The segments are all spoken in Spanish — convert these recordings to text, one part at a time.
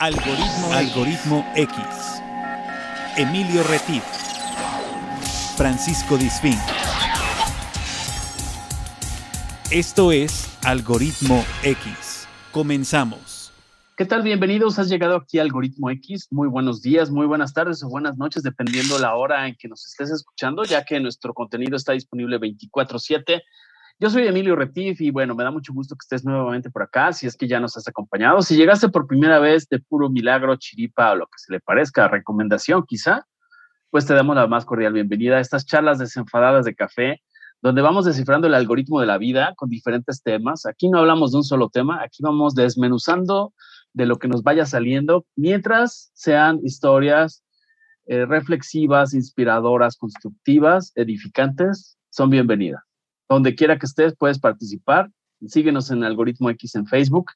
Algoritmo, Algoritmo X. Emilio Retif. Francisco Disfín. Esto es Algoritmo X. Comenzamos. ¿Qué tal? Bienvenidos. Has llegado aquí a Algoritmo X. Muy buenos días, muy buenas tardes o buenas noches, dependiendo la hora en que nos estés escuchando, ya que nuestro contenido está disponible 24/7 yo soy Emilio Retif y bueno, me da mucho gusto que estés nuevamente por acá, si es que ya nos has acompañado. Si llegaste por primera vez de puro milagro, chiripa o lo que se le parezca, recomendación quizá, pues te damos la más cordial bienvenida a estas charlas desenfadadas de café, donde vamos descifrando el algoritmo de la vida con diferentes temas. Aquí no hablamos de un solo tema, aquí vamos desmenuzando de lo que nos vaya saliendo, mientras sean historias eh, reflexivas, inspiradoras, constructivas, edificantes, son bienvenidas. Donde quiera que estés, puedes participar. Síguenos en Algoritmo X en Facebook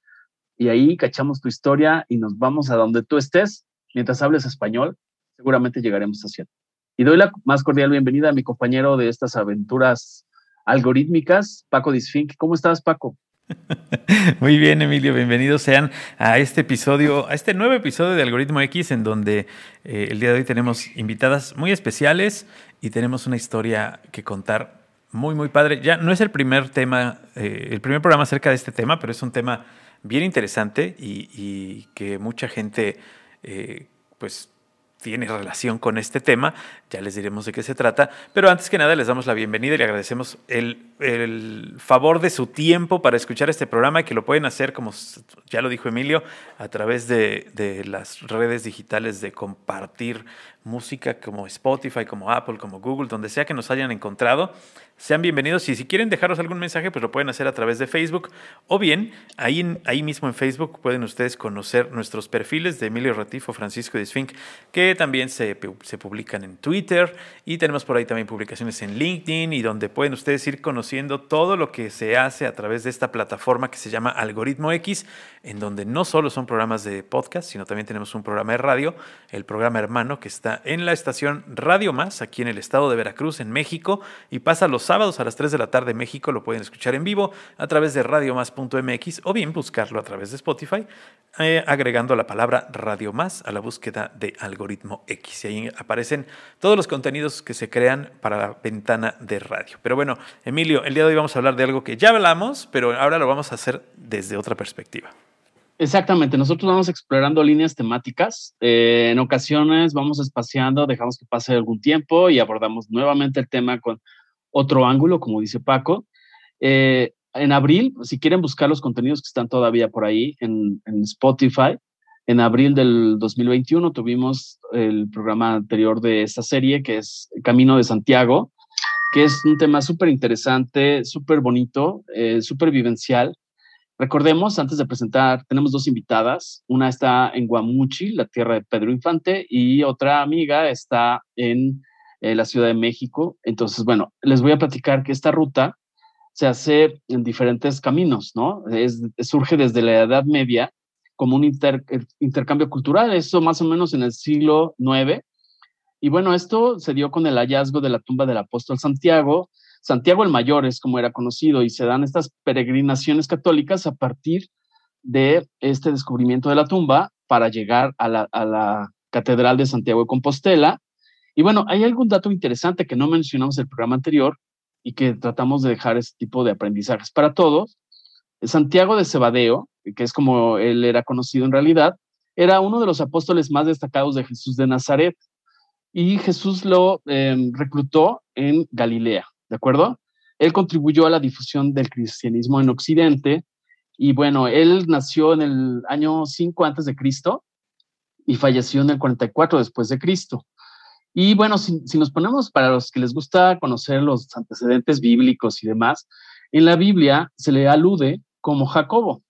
y ahí cachamos tu historia y nos vamos a donde tú estés. Mientras hables español, seguramente llegaremos a cierto. Y doy la más cordial bienvenida a mi compañero de estas aventuras algorítmicas, Paco Disfink. ¿Cómo estás, Paco? Muy bien, Emilio, bienvenidos sean a este episodio, a este nuevo episodio de Algoritmo X, en donde eh, el día de hoy tenemos invitadas muy especiales y tenemos una historia que contar muy, muy padre. Ya no es el primer tema, eh, el primer programa acerca de este tema, pero es un tema bien interesante y, que mucha gente, eh, pues, tiene relación con este tema, ya les diremos de qué se trata, pero antes que nada les damos la bienvenida y le agradecemos el, el, favor de su tiempo para escuchar este programa y que lo pueden hacer, como ya lo dijo Emilio, a través de, las redes digitales de compartir música como Spotify, como Apple, como Google, donde sea que nos hayan encontrado. Sean bienvenidos y si quieren dejaros algún mensaje, pues lo pueden hacer a través de Facebook o bien ahí, ahí mismo en Facebook pueden ustedes conocer nuestros perfiles de Emilio Ratifo, Francisco Disfink, que también se, se publican en Twitter y tenemos por ahí también publicaciones en LinkedIn y donde pueden ustedes ir conociendo todo lo que se hace a través de esta plataforma que se llama Algoritmo X, en donde no solo son programas de podcast, sino también tenemos un programa de radio, el programa hermano que está en la estación Radio Más, aquí en el estado de Veracruz, en México, y pasa los sábados a las 3 de la tarde en México. Lo pueden escuchar en vivo a través de radiomás.mx o bien buscarlo a través de Spotify, eh, agregando la palabra Radio Más a la búsqueda de algoritmo X. Y ahí aparecen todos los contenidos que se crean para la ventana de radio. Pero bueno, Emilio, el día de hoy vamos a hablar de algo que ya hablamos, pero ahora lo vamos a hacer desde otra perspectiva. Exactamente, nosotros vamos explorando líneas temáticas. Eh, en ocasiones vamos espaciando, dejamos que pase algún tiempo y abordamos nuevamente el tema con otro ángulo, como dice Paco. Eh, en abril, si quieren buscar los contenidos que están todavía por ahí en, Spotify, en abril del 2021 tuvimos el programa anterior de esta serie, que es Camino de Santiago, que es un tema súper interesante, súper bonito, eh, súper vivencial. Recordemos, antes de presentar, tenemos dos invitadas. Una está en Guamuchi, la tierra de Pedro Infante, y otra amiga está en eh, la Ciudad de México. Entonces, bueno, les voy a platicar que esta ruta se hace en diferentes caminos, ¿no? Surge desde la Edad Media como un intercambio cultural, eso más o menos en el siglo IX. Y bueno, esto se dio con el hallazgo de la tumba del apóstol Santiago. Santiago el Mayor es como era conocido y se dan estas peregrinaciones católicas a partir de este descubrimiento de la tumba para llegar a la, a la Catedral de Santiago de Compostela y bueno, hay algún dato interesante que no mencionamos en el programa anterior y que tratamos de dejar ese tipo de aprendizajes para todos. Santiago de Cebadeo, que es como él era conocido en realidad, era uno de los apóstoles más destacados de Jesús de Nazaret y Jesús lo em, reclutó en Galilea, ¿de acuerdo? Él contribuyó a la difusión del cristianismo en Occidente y bueno, él nació en el año 5 antes de Cristo y falleció en el 44 después de Cristo. Y bueno, si, nos ponemos para los que les gusta conocer los antecedentes bíblicos y demás, en la Biblia se le alude como Jacobo.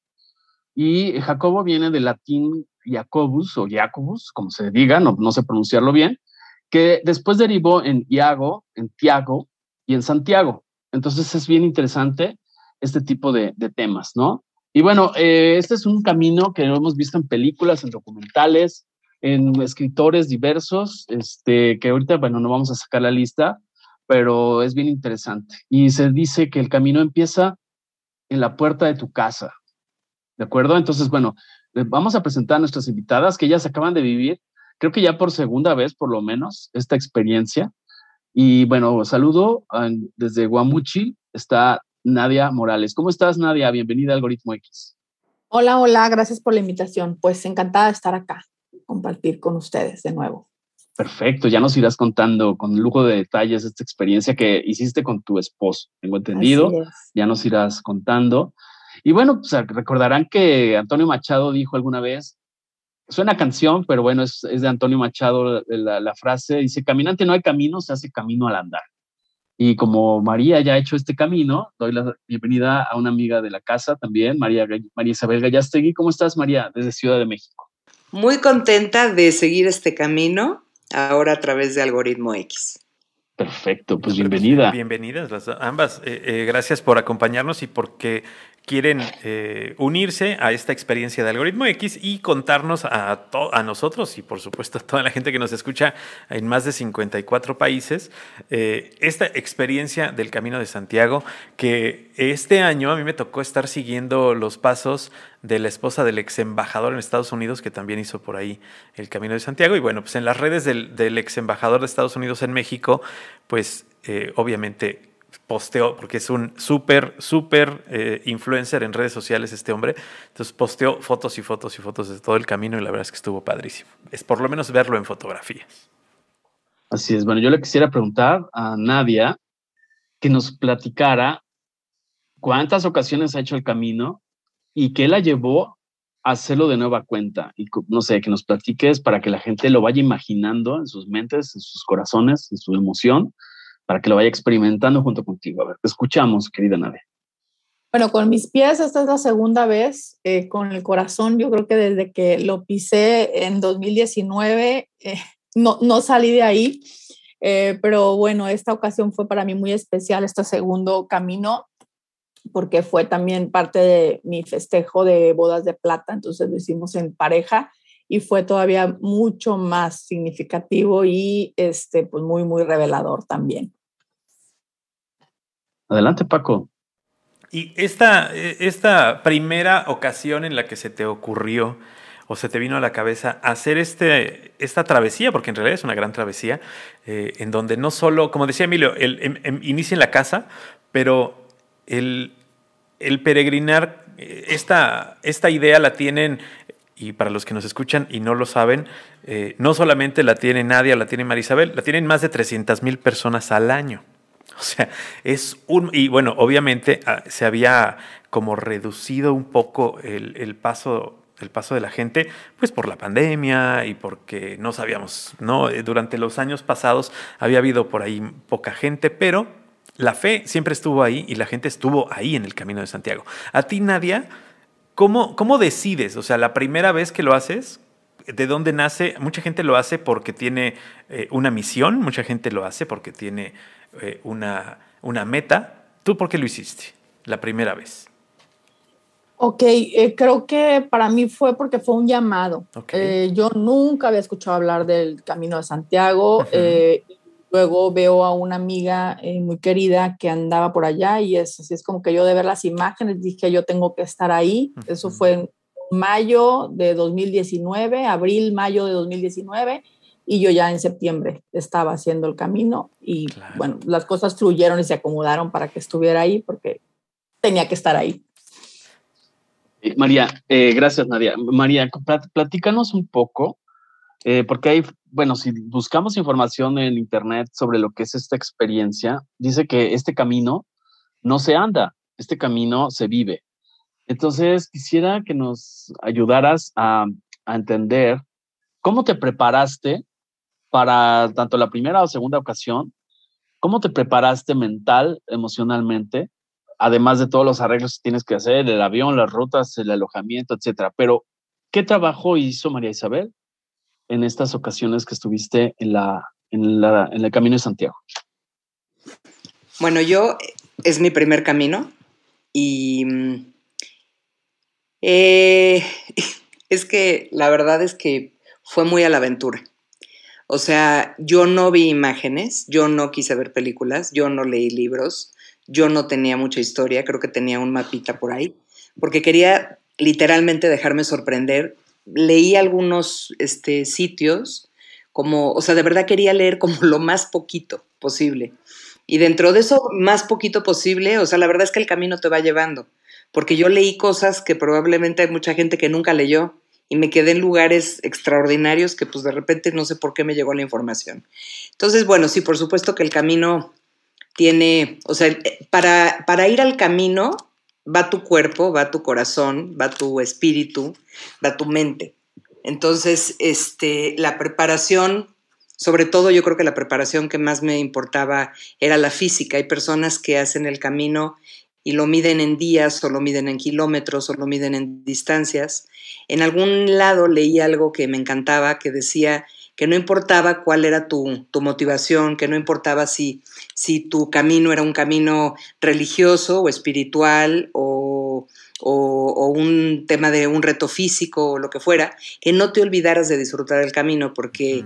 Y Jacobo viene del latín Jacobus o Jacobus, como se diga, no, no sé pronunciarlo bien, que después derivó en Iago, en Tiago y en Santiago. Entonces es bien interesante este tipo de, temas, ¿no? Y bueno, eh, este es un camino que hemos visto en películas, en documentales, en escritores diversos, este, que ahorita, bueno, no vamos a sacar la lista, pero es bien interesante. Y se dice que el camino empieza en la puerta de tu casa. ¿De acuerdo? Entonces, bueno, vamos a presentar a nuestras invitadas que ellas acaban de vivir, creo que ya por segunda vez por lo menos, esta experiencia. Y bueno, saludo desde Guamuchi, está Nadia Morales. ¿Cómo estás, Nadia? Bienvenida a Algoritmo X. Hola, hola, gracias por la invitación. Pues encantada de estar acá, compartir con ustedes de nuevo. Perfecto, ya nos irás contando con lujo de detalles esta experiencia que hiciste con tu esposo, tengo entendido. Ya nos irás contando. Y bueno, pues recordarán que Antonio Machado dijo alguna vez, suena canción, pero bueno, es, de Antonio Machado la, la, frase, dice, caminante no hay camino, se hace camino al andar. Y como María ya ha hecho este camino, doy la bienvenida a una amiga de la casa también, María, María Isabel Gallastegui. ¿Cómo estás, María, desde Ciudad de México? Muy contenta de seguir este camino ahora a través de Algoritmo X. Perfecto, pues bienvenida. Bienvenidas las ambas. Eh, eh, gracias por acompañarnos y porque quieren eh, unirse a esta experiencia de Algoritmo X y contarnos a, a nosotros y por supuesto a toda la gente que nos escucha en más de 54 países eh, esta experiencia del Camino de Santiago que este año a mí me tocó estar siguiendo los pasos de la esposa del ex embajador en Estados Unidos que también hizo por ahí el Camino de Santiago. Y bueno pues en las redes del, ex embajador de Estados Unidos en México pues eh, obviamente posteó, porque es un súper, súper eh, influencer en redes sociales este hombre, entonces posteó fotos y fotos y fotos de todo el camino y la verdad es que estuvo padrísimo. Es por lo menos verlo en fotografías. Así es, bueno, yo le quisiera preguntar a Nadia que nos platicara cuántas ocasiones ha hecho el camino y qué la llevó a hacerlo de nueva cuenta. Y no sé, que nos platiques para que la gente lo vaya imaginando en sus mentes, en sus corazones, en su emoción para que lo vaya experimentando junto contigo. A ver, te escuchamos, querida Nadia. Bueno, con mis pies esta es la segunda vez, eh, con el corazón yo creo que desde que lo pisé en 2019 eh, no, no salí de ahí, eh, pero bueno, esta ocasión fue para mí muy especial, este segundo camino, porque fue también parte de mi festejo de bodas de plata, entonces lo hicimos en pareja y fue todavía mucho más significativo y este, pues muy, muy revelador también. Adelante, Paco. Y esta, esta primera ocasión en la que se te ocurrió o se te vino a la cabeza hacer este, esta travesía, porque en realidad es una gran travesía, eh, en donde no solo, como decía Emilio, el, em, em, inicia en la casa, pero el, el peregrinar, eh, esta, esta idea la tienen y para los que nos escuchan y no lo saben, eh, no solamente la tiene Nadia, la tiene Marisabel, la tienen más de 300 mil personas al año. O sea, es un... Y bueno, obviamente ah, se había como reducido un poco el, paso el paso de la gente, pues por la pandemia y porque no sabíamos, ¿no? Eh, durante los años pasados había habido por ahí poca gente, pero la fe siempre estuvo ahí y la gente estuvo ahí en el Camino de Santiago. A ti, Nadia, ¿Cómo, ¿Cómo decides? O sea, la primera vez que lo haces, ¿de dónde nace? Mucha gente lo hace porque tiene eh, una misión, mucha gente lo hace porque tiene eh, una, una meta. ¿Tú por qué lo hiciste la primera vez? Ok, eh, creo que para mí fue porque fue un llamado. yo nunca había escuchado hablar del Camino de Santiago. Luego veo a una amiga eh, muy querida que andaba por allá y es así, es como que yo de ver las imágenes dije yo tengo que estar ahí. Eso fue en mayo de 2019, abril, mayo de 2019 y yo ya en septiembre estaba haciendo el camino y bueno, las cosas fluyeron y se acomodaron para que estuviera ahí porque tenía que estar ahí. María, eh, gracias Nadia. María, platícanos un poco eh, porque hay, bueno, si buscamos información en Internet sobre lo que es esta experiencia, dice que este camino no se anda, este camino se vive. Entonces, quisiera que nos ayudaras a, a entender cómo te preparaste para tanto la primera o segunda ocasión, cómo te preparaste mental, emocionalmente, además de todos los arreglos que tienes que hacer, el avión, las rutas, el alojamiento, etcétera. Pero, ¿qué trabajo hizo María Isabel en estas ocasiones que estuviste en, la, en, la, en el Camino de Santiago? Bueno, yo es mi primer camino y mm, eh, es que la verdad es que fue muy a la aventura. O sea, yo no vi imágenes, yo no quise ver películas, yo no leí libros, yo no tenía mucha historia, creo que tenía un mapita por ahí, porque quería literalmente dejarme sorprender. Leí algunos este, sitios como, o sea, de verdad quería leer como lo más poquito posible. Y dentro de eso más poquito posible, o sea, la verdad es que el camino te va llevando, porque yo leí cosas que probablemente hay mucha gente que nunca leyó y me quedé en lugares extraordinarios que pues de repente no sé por qué me llegó la información. Entonces, bueno, sí, por supuesto que el camino tiene, o sea, para, para ir al camino va tu cuerpo, va tu corazón, va tu espíritu, va tu mente. Entonces, este, la preparación, sobre todo yo creo que la preparación que más me importaba era la física. Hay personas que hacen el camino y lo miden en días o lo miden en kilómetros o lo miden en distancias. En algún lado leí algo que me encantaba que decía que no importaba cuál era tu, motivación, que no importaba si, si tu camino era un camino religioso o espiritual o, o, un tema de un reto físico o lo que fuera, que no te olvidaras de disfrutar el camino porque...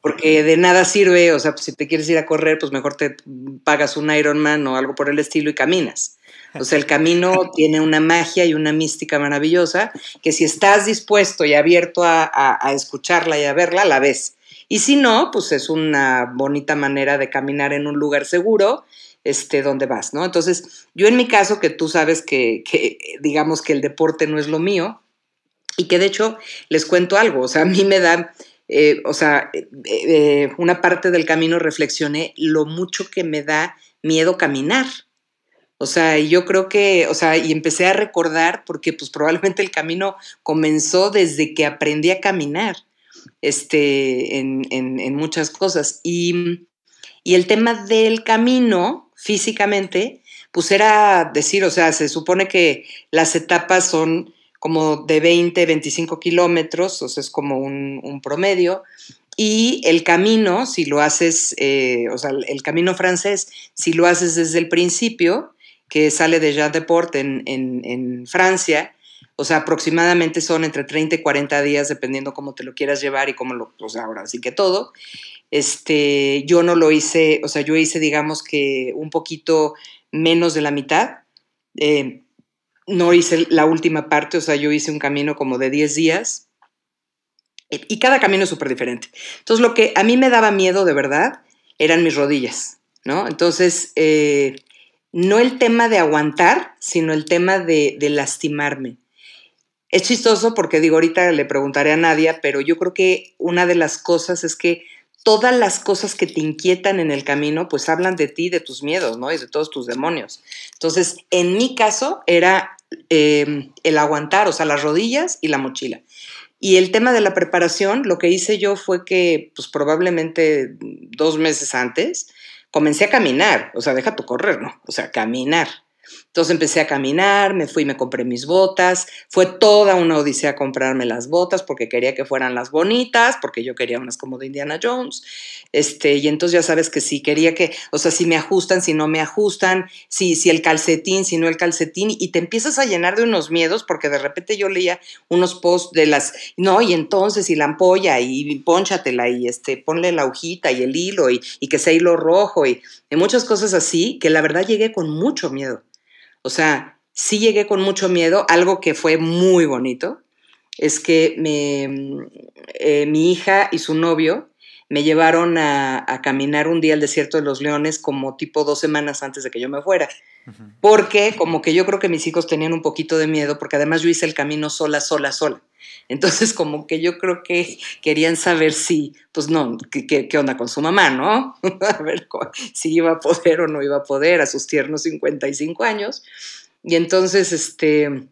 porque de nada sirve, o sea, pues, si te quieres ir a correr, pues mejor te pagas un Ironman o algo por el estilo y caminas. O sea, el camino tiene una magia y una mística maravillosa que si estás dispuesto y abierto a, escucharla y a verla, la ves. Y si no, pues es una bonita manera de caminar en un lugar seguro, este, donde vas, ¿no? Entonces, yo en mi caso, que tú sabes que, digamos que el deporte no es lo mío, y que de hecho les cuento algo, o sea, a mí me da, eh, o sea, eh, eh, una parte del camino reflexioné lo mucho que me da miedo caminar. O sea, yo creo que, o sea, y empecé a recordar porque pues probablemente el camino comenzó desde que aprendí a caminar, este, en, en, muchas cosas. Y, y, el tema del camino, físicamente, pues era decir, o sea, se supone que las etapas son como de 20, 25 kilómetros, o sea, es como un, un promedio, y el camino, si lo haces, eh, o sea, el camino francés, si lo haces desde el principio, que sale de Jean Deport en, en, Francia. O sea, aproximadamente son entre 30 y 40 días, dependiendo cómo te lo quieras llevar y cómo lo, o sea, ahora sí que todo. Este, yo no lo hice, o sea, yo hice, digamos que un poquito menos de la mitad. Eh, no hice la última parte, o sea, yo hice un camino como de 10 días. Y cada camino es súper diferente. Entonces, lo que a mí me daba miedo de verdad eran mis rodillas, ¿no? Entonces, eh, no el tema de aguantar, sino el tema de, lastimarme. Es chistoso porque digo, ahorita le preguntaré a Nadia, pero yo creo que una de las cosas es que todas las cosas que te inquietan en el camino, pues hablan de ti, de tus miedos, ¿no? Y de todos tus demonios. Entonces, en mi caso era em, el aguantar, o sea, las rodillas y la mochila. Y el tema de la preparación, lo que hice yo fue que, pues probablemente dos meses antes, comencé a caminar, o sea, deja tu correr, ¿no? O sea, caminar. Entonces empecé a caminar, me fui, me compré mis botas, fue toda una odisea comprarme las botas porque quería que fueran las bonitas, porque yo quería unas como de Indiana Jones, este, y entonces ya sabes que si quería que, o sea, si me ajustan, si no me ajustan, si, si el calcetín, si no el calcetín, y te empiezas a llenar de unos miedos porque de repente yo leía unos posts de las, no, y entonces, y la ampolla, y ponchatela, y este, ponle la hojita y el hilo, y, y que sea hilo rojo, y, y muchas cosas así, que la verdad llegué con mucho miedo. O sea, sí llegué con mucho miedo. Algo que fue muy bonito es que eh, mi hija y su novio me llevaron a, caminar un día al desierto de los leones como tipo dos semanas antes de que yo me fuera. Porque como que yo creo que mis hijos tenían un poquito de miedo, porque además yo hice el camino sola, sola, sola. Entonces como que yo creo que querían saber si, pues no, qué, onda con su mamá, ¿no? a ver si iba a poder o no iba a poder a sus tiernos 55 años. Y entonces, este,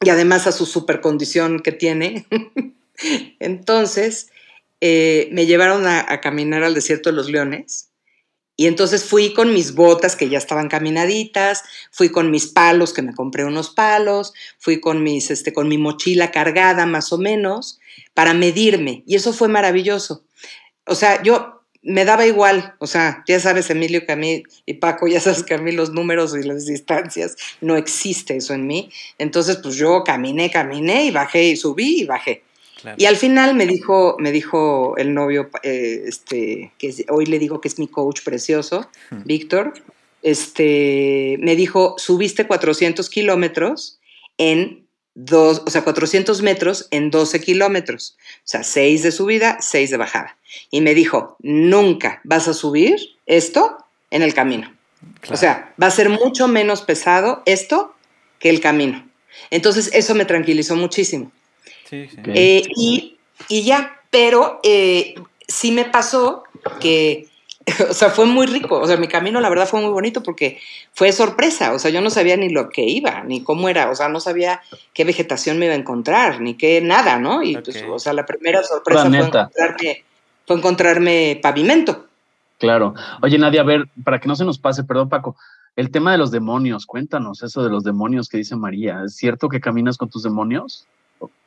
y además a su super condición que tiene. entonces, eh, me llevaron a, caminar al desierto de los leones. Y entonces fui con mis botas que ya estaban caminaditas, fui con mis palos, que me compré unos palos, fui con, mis, este, con mi mochila cargada más o menos, para medirme. Y eso fue maravilloso. O sea, yo me daba igual, o sea, ya sabes, Emilio, que a mí y Paco, ya sabes que a mí los números y las distancias, no existe eso en mí. Entonces, pues yo caminé, caminé y bajé y subí y bajé. Y al final me dijo, me dijo el novio, eh, este, que hoy le digo que es mi coach precioso, Víctor, este, me dijo, subiste 400 kilómetros en dos, o sea, 400 metros en 12 kilómetros. O sea, 6 de subida, 6 de bajada. Y me dijo, nunca vas a subir esto en el camino. O sea, va a ser mucho menos pesado esto que el camino. Entonces, eso me tranquilizó muchísimo. Sí, sí. Eh, y, y, ya, pero eh, sí me pasó que o sea, fue muy rico. O sea, mi camino, la verdad, fue muy bonito porque fue sorpresa. O sea, yo no sabía ni lo que iba, ni cómo era. O sea, no sabía qué vegetación me iba a encontrar, ni qué nada, ¿no? Y pues, o sea, la primera sorpresa fue encontrarme, fue encontrarme pavimento. Claro. Oye, Nadia, a ver, para que no se nos pase, perdón, Paco, el tema de los demonios, cuéntanos eso de los demonios que dice María. ¿Es cierto que caminas con tus demonios?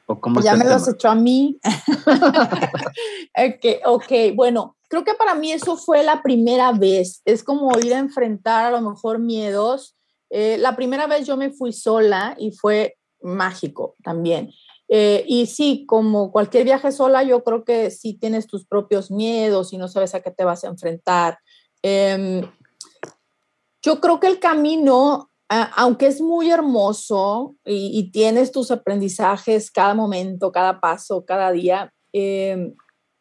¿O, cómo ya me lo has hecho a mí. ok, ok, bueno creo que para mí eso fue la primera vez. Es como ir a enfrentar a lo mejor miedos. Eh, la primera vez yo me fui sola y fue mágico también. Eh, y sí, como cualquier viaje sola, yo creo que sí tienes tus propios miedos y no sabes a qué te vas a enfrentar. Em, yo creo que el camino, aunque es muy hermoso y, tienes tus aprendizajes cada momento, cada paso, cada día, eh,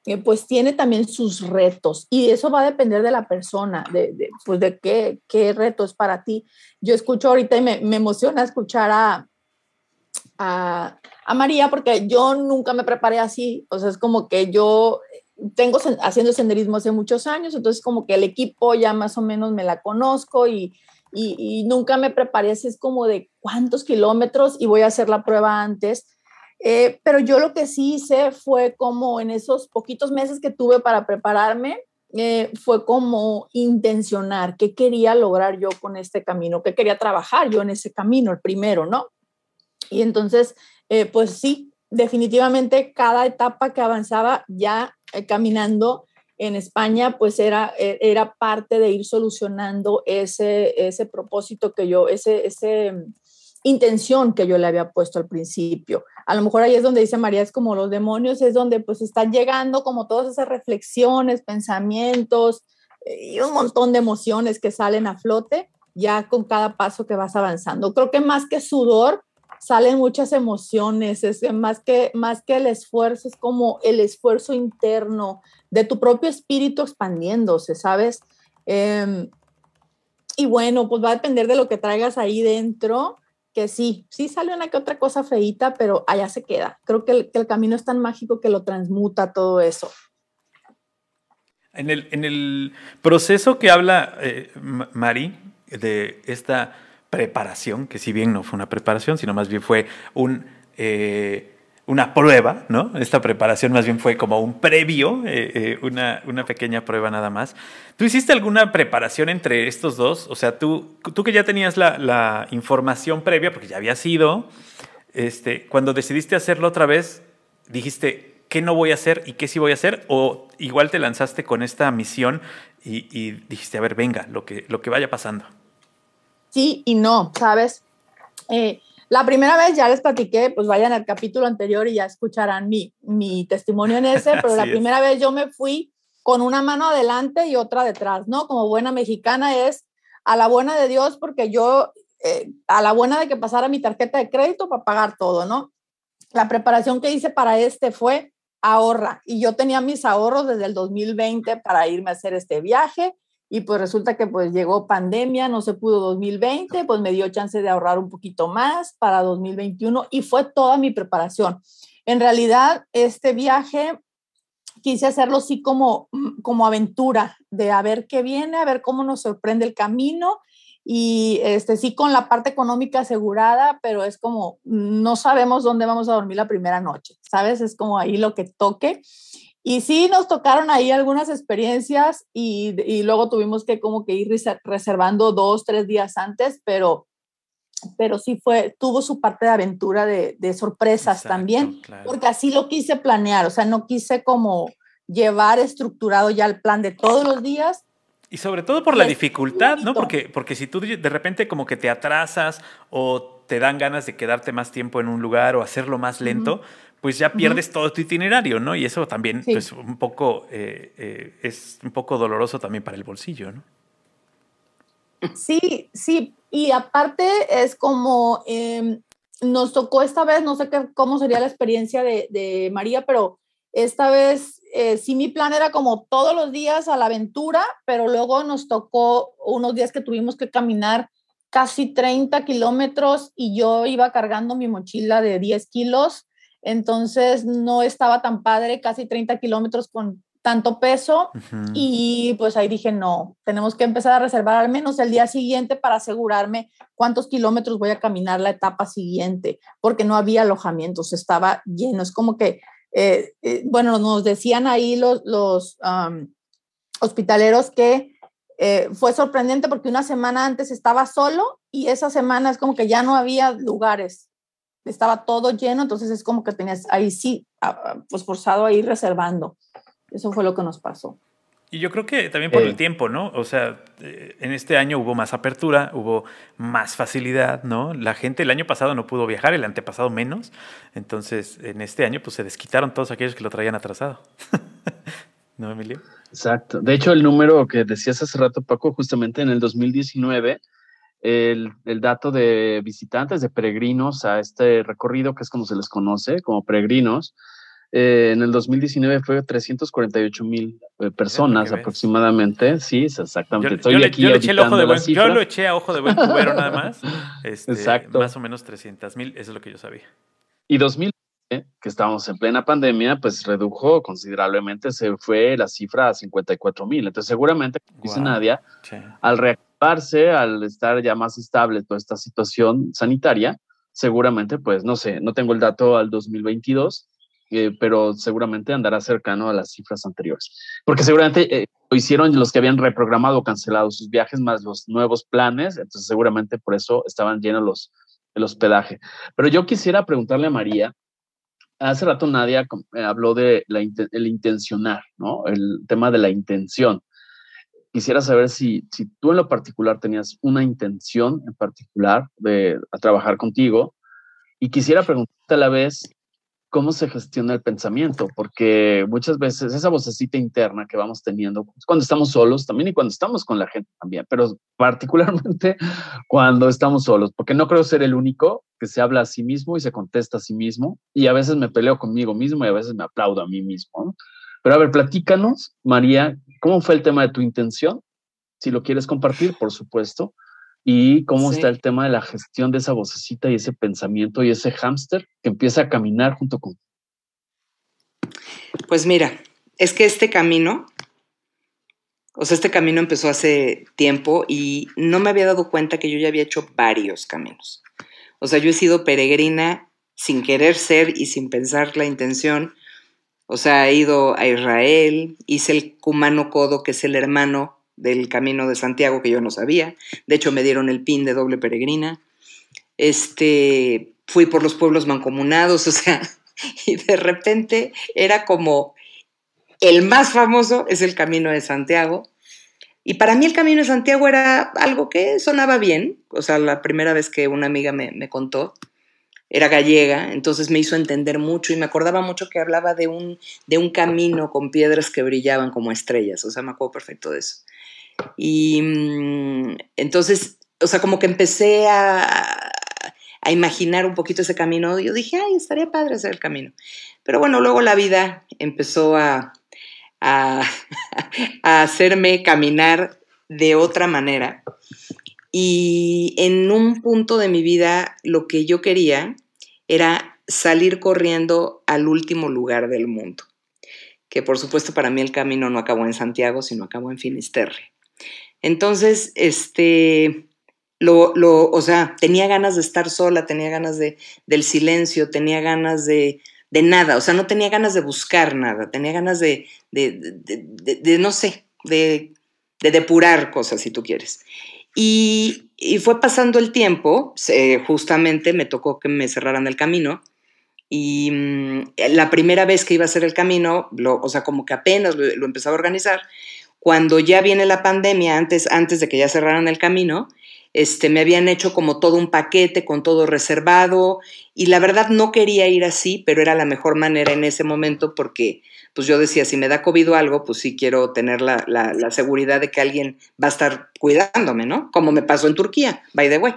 eh, pues tiene también sus retos y eso va a depender de la persona, de, pues de qué, qué reto es para ti. Yo escucho ahorita y me, me emociona escuchar a, a, a, María porque yo nunca me preparé así, o sea, es como que yo tengo haciendo senderismo hace muchos años, entonces como que el equipo ya más o menos me la conozco y, y, nunca me preparé así, es como de cuántos kilómetros y voy a hacer la prueba antes eh, pero yo lo que sí hice fue como en esos poquitos meses que tuve para prepararme, eh, fue como intencionar qué quería lograr yo con este camino, qué quería trabajar yo en ese camino, el primero, ¿no? Y entonces, eh, pues sí, definitivamente cada etapa que avanzaba ya caminando en España, pues era, era parte de ir solucionando ese, ese propósito que yo, ese, ese intención que yo le había puesto al principio. A lo mejor ahí es donde dice María, es como los demonios, es donde pues están llegando como todas esas reflexiones, pensamientos eh, y un montón de emociones que salen a flote ya con cada paso que vas avanzando. Creo que más que sudor, salen muchas emociones, es más que, más que el esfuerzo, es como el esfuerzo interno de tu propio espíritu expandiéndose, ¿sabes? Em, y bueno, pues va a depender de lo que traigas ahí dentro que sí, sí sale una que otra cosa feita, pero allá se queda. Creo que el, camino es tan mágico que lo transmuta todo eso. En el, en el proceso que habla eh, Mari de esta preparación, que si bien no fue una preparación, sino más bien fue un... Eh, una prueba, ¿no? Esta preparación más bien fue como un previo, eh, eh, una, una, pequeña prueba nada más. ¿Tú hiciste alguna preparación entre estos dos? O sea, tú, tú que ya tenías la, la información previa, porque ya había sido, este, cuando decidiste hacerlo otra vez, dijiste, ¿qué no voy a hacer y qué sí voy a hacer? ¿O igual te lanzaste con esta misión y, y dijiste, a ver, venga, lo que, lo que vaya pasando? Sí y no, ¿sabes? Eh, la primera vez ya les platiqué, pues vayan al capítulo anterior y ya escucharán mi, mi testimonio en ese, pero la primera vez yo me fui con una mano adelante y otra detrás, ¿no? Como buena mexicana es a la buena de Dios porque yo, eh, a la buena de que pasara mi tarjeta de crédito para pagar todo, ¿no? La preparación que hice para este fue ahorra y yo tenía mis ahorros desde el 2020 para irme a hacer este viaje y pues resulta que pues llegó pandemia, no se pudo 2020, pues me dio chance de ahorrar un poquito más para 2021 y fue toda mi preparación. En realidad, este viaje quise hacerlo así como, como aventura, de a ver qué viene, a ver cómo nos sorprende el camino y este sí con la parte económica asegurada, pero es como no sabemos dónde vamos a dormir la primera noche, ¿sabes? Es como ahí lo que toque. Y sí nos tocaron ahí algunas experiencias y, y, luego tuvimos que como que ir reservando dos, tres días antes, pero, pero sí fue, tuvo su parte de aventura de, de sorpresas también, porque así lo quise planear, o sea, no quise como llevar estructurado ya el plan de todos los días. Y sobre todo por la dificultad, ¿no? Porque, porque si tú de repente como que te atrasas o te dan ganas de quedarte más tiempo en un lugar o hacerlo más lento, pues ya pierdes todo tu itinerario, ¿no? Y eso también, pues, un poco, eh, eh, es un poco doloroso también para el bolsillo, ¿no? Sí, sí, y aparte es como, em, nos tocó esta vez, no sé qué, cómo sería la experiencia de, de María, pero esta vez eh, sí mi plan era como todos los días a la aventura, pero luego nos tocó unos días que tuvimos que caminar casi 30 kilómetros y yo iba cargando mi mochila de 10 kilos, entonces no estaba tan padre, casi 30 kilómetros con tanto peso y pues ahí dije, no, tenemos que empezar a reservar al menos el día siguiente para asegurarme cuántos kilómetros voy a caminar la etapa siguiente, porque no había alojamientos, estaba lleno, es como que, eh, eh, bueno, nos decían ahí los, los hospitaleros que eh, fue sorprendente porque una semana antes estaba solo y esa semana es como que ya no había lugares, estaba todo lleno, entonces es como que tenías ahí sí, pues forzado a ir reservando. Eso fue lo que nos pasó. Y yo creo que también por el eh. tiempo, ¿no? O sea, eh, en este año hubo más apertura, hubo más facilidad, ¿no? La gente el año pasado no pudo viajar, el antepasado menos. Entonces, en este año, pues se desquitaron todos aquellos que lo traían atrasado. ¿No, Emilio? Exacto. De hecho, el número que decías hace rato, Paco, justamente en el 2019, el, el dato de visitantes, de peregrinos a este recorrido, que es como se les conoce, como peregrinos, eh, en el 2019 fue 348 mil eh, personas aproximadamente. Sí, exactamente. Yo, le, eché el ojo de buen, yo lo eché a ojo de buen cubero nada más. Este, Exacto. Más o menos 300 mil, eso es lo que yo sabía. Y 2020, que estábamos en plena pandemia, pues redujo considerablemente, se fue la cifra a 54 mil. Entonces, seguramente, como dice Nadia, al reactivarse, al estar ya más estable toda esta situación sanitaria, seguramente, pues no sé, no tengo el dato al 2022 eh, pero seguramente andará cercano a las cifras anteriores. Porque seguramente eh, lo hicieron los que habían reprogramado o cancelado sus viajes más los nuevos planes, entonces seguramente por eso estaban llenos los, el hospedaje. Pero yo quisiera preguntarle a María, hace rato Nadia eh, habló de la, el intencionar, ¿no? El tema de la intención. Quisiera saber si, si tú en lo particular tenías una intención en particular de trabajar contigo y quisiera preguntarte a la vez cómo se gestiona el pensamiento, porque muchas veces esa vocecita interna que vamos teniendo pues, cuando estamos solos también y cuando estamos con la gente también, pero particularmente cuando estamos solos, porque no creo ser el único que se habla a sí mismo y se contesta a sí mismo y a veces me peleo conmigo mismo y a veces me aplaudo a mí mismo. Pero a ver, platícanos, María, ¿cómo fue el tema de tu intención? Si lo quieres compartir, por supuesto y cómo está el tema de la gestión de esa vocecita y ese pensamiento y ese hámster que empieza a caminar junto con. Pues mira, es que este camino, o sea, este camino empezó hace tiempo y no me había dado cuenta que yo ya había hecho varios caminos. O sea, yo he sido peregrina sin querer ser y sin pensar la intención. O sea, he ido a Israel, hice el Cumano Codo, que es el hermano del Camino de Santiago que yo no sabía. De hecho, me dieron el pin de doble peregrina. Este, fui por los pueblos mancomunados, o sea, y de repente era como el más famoso es el Camino de Santiago. Y para mí el Camino de Santiago era algo que sonaba bien, o sea, la primera vez que una amiga me contó, era gallega, entonces me hizo entender mucho y me acordaba mucho que hablaba de un, de un camino con piedras que brillaban como estrellas, o sea, me acuerdo perfecto de eso. Y mm, entonces, o sea, como que empecé a, a imaginar un poquito ese camino. Yo dije, ay, estaría padre hacer el camino. Pero bueno, luego la vida empezó a, a, a hacerme caminar de otra manera. Y en un punto de mi vida lo que yo quería era salir corriendo al último lugar del mundo. Que por supuesto para mí el camino no acabó en Santiago, sino acabó en Finisterre. Entonces, este, lo, lo, o sea, tenía ganas de estar sola, tenía ganas de, del silencio, tenía ganas de, de nada, o sea, no tenía ganas de buscar nada, tenía ganas de, de, de no sé, de, depurar cosas, si tú quieres. Y, fue pasando el tiempo, justamente me tocó que me cerraran el camino, y mm, la primera vez que iba a hacer el camino, lo, o sea, como que apenas lo, lo empezaba a organizar, cuando ya viene la pandemia, antes, antes de que ya cerraran el camino, este, me habían hecho como todo un paquete con todo reservado y la verdad no quería ir así, pero era la mejor manera en ese momento porque pues yo decía, si me da COVID o algo, pues sí quiero tener la, la, seguridad de que alguien va a estar cuidándome, ¿no? Como me pasó en Turquía, by the way.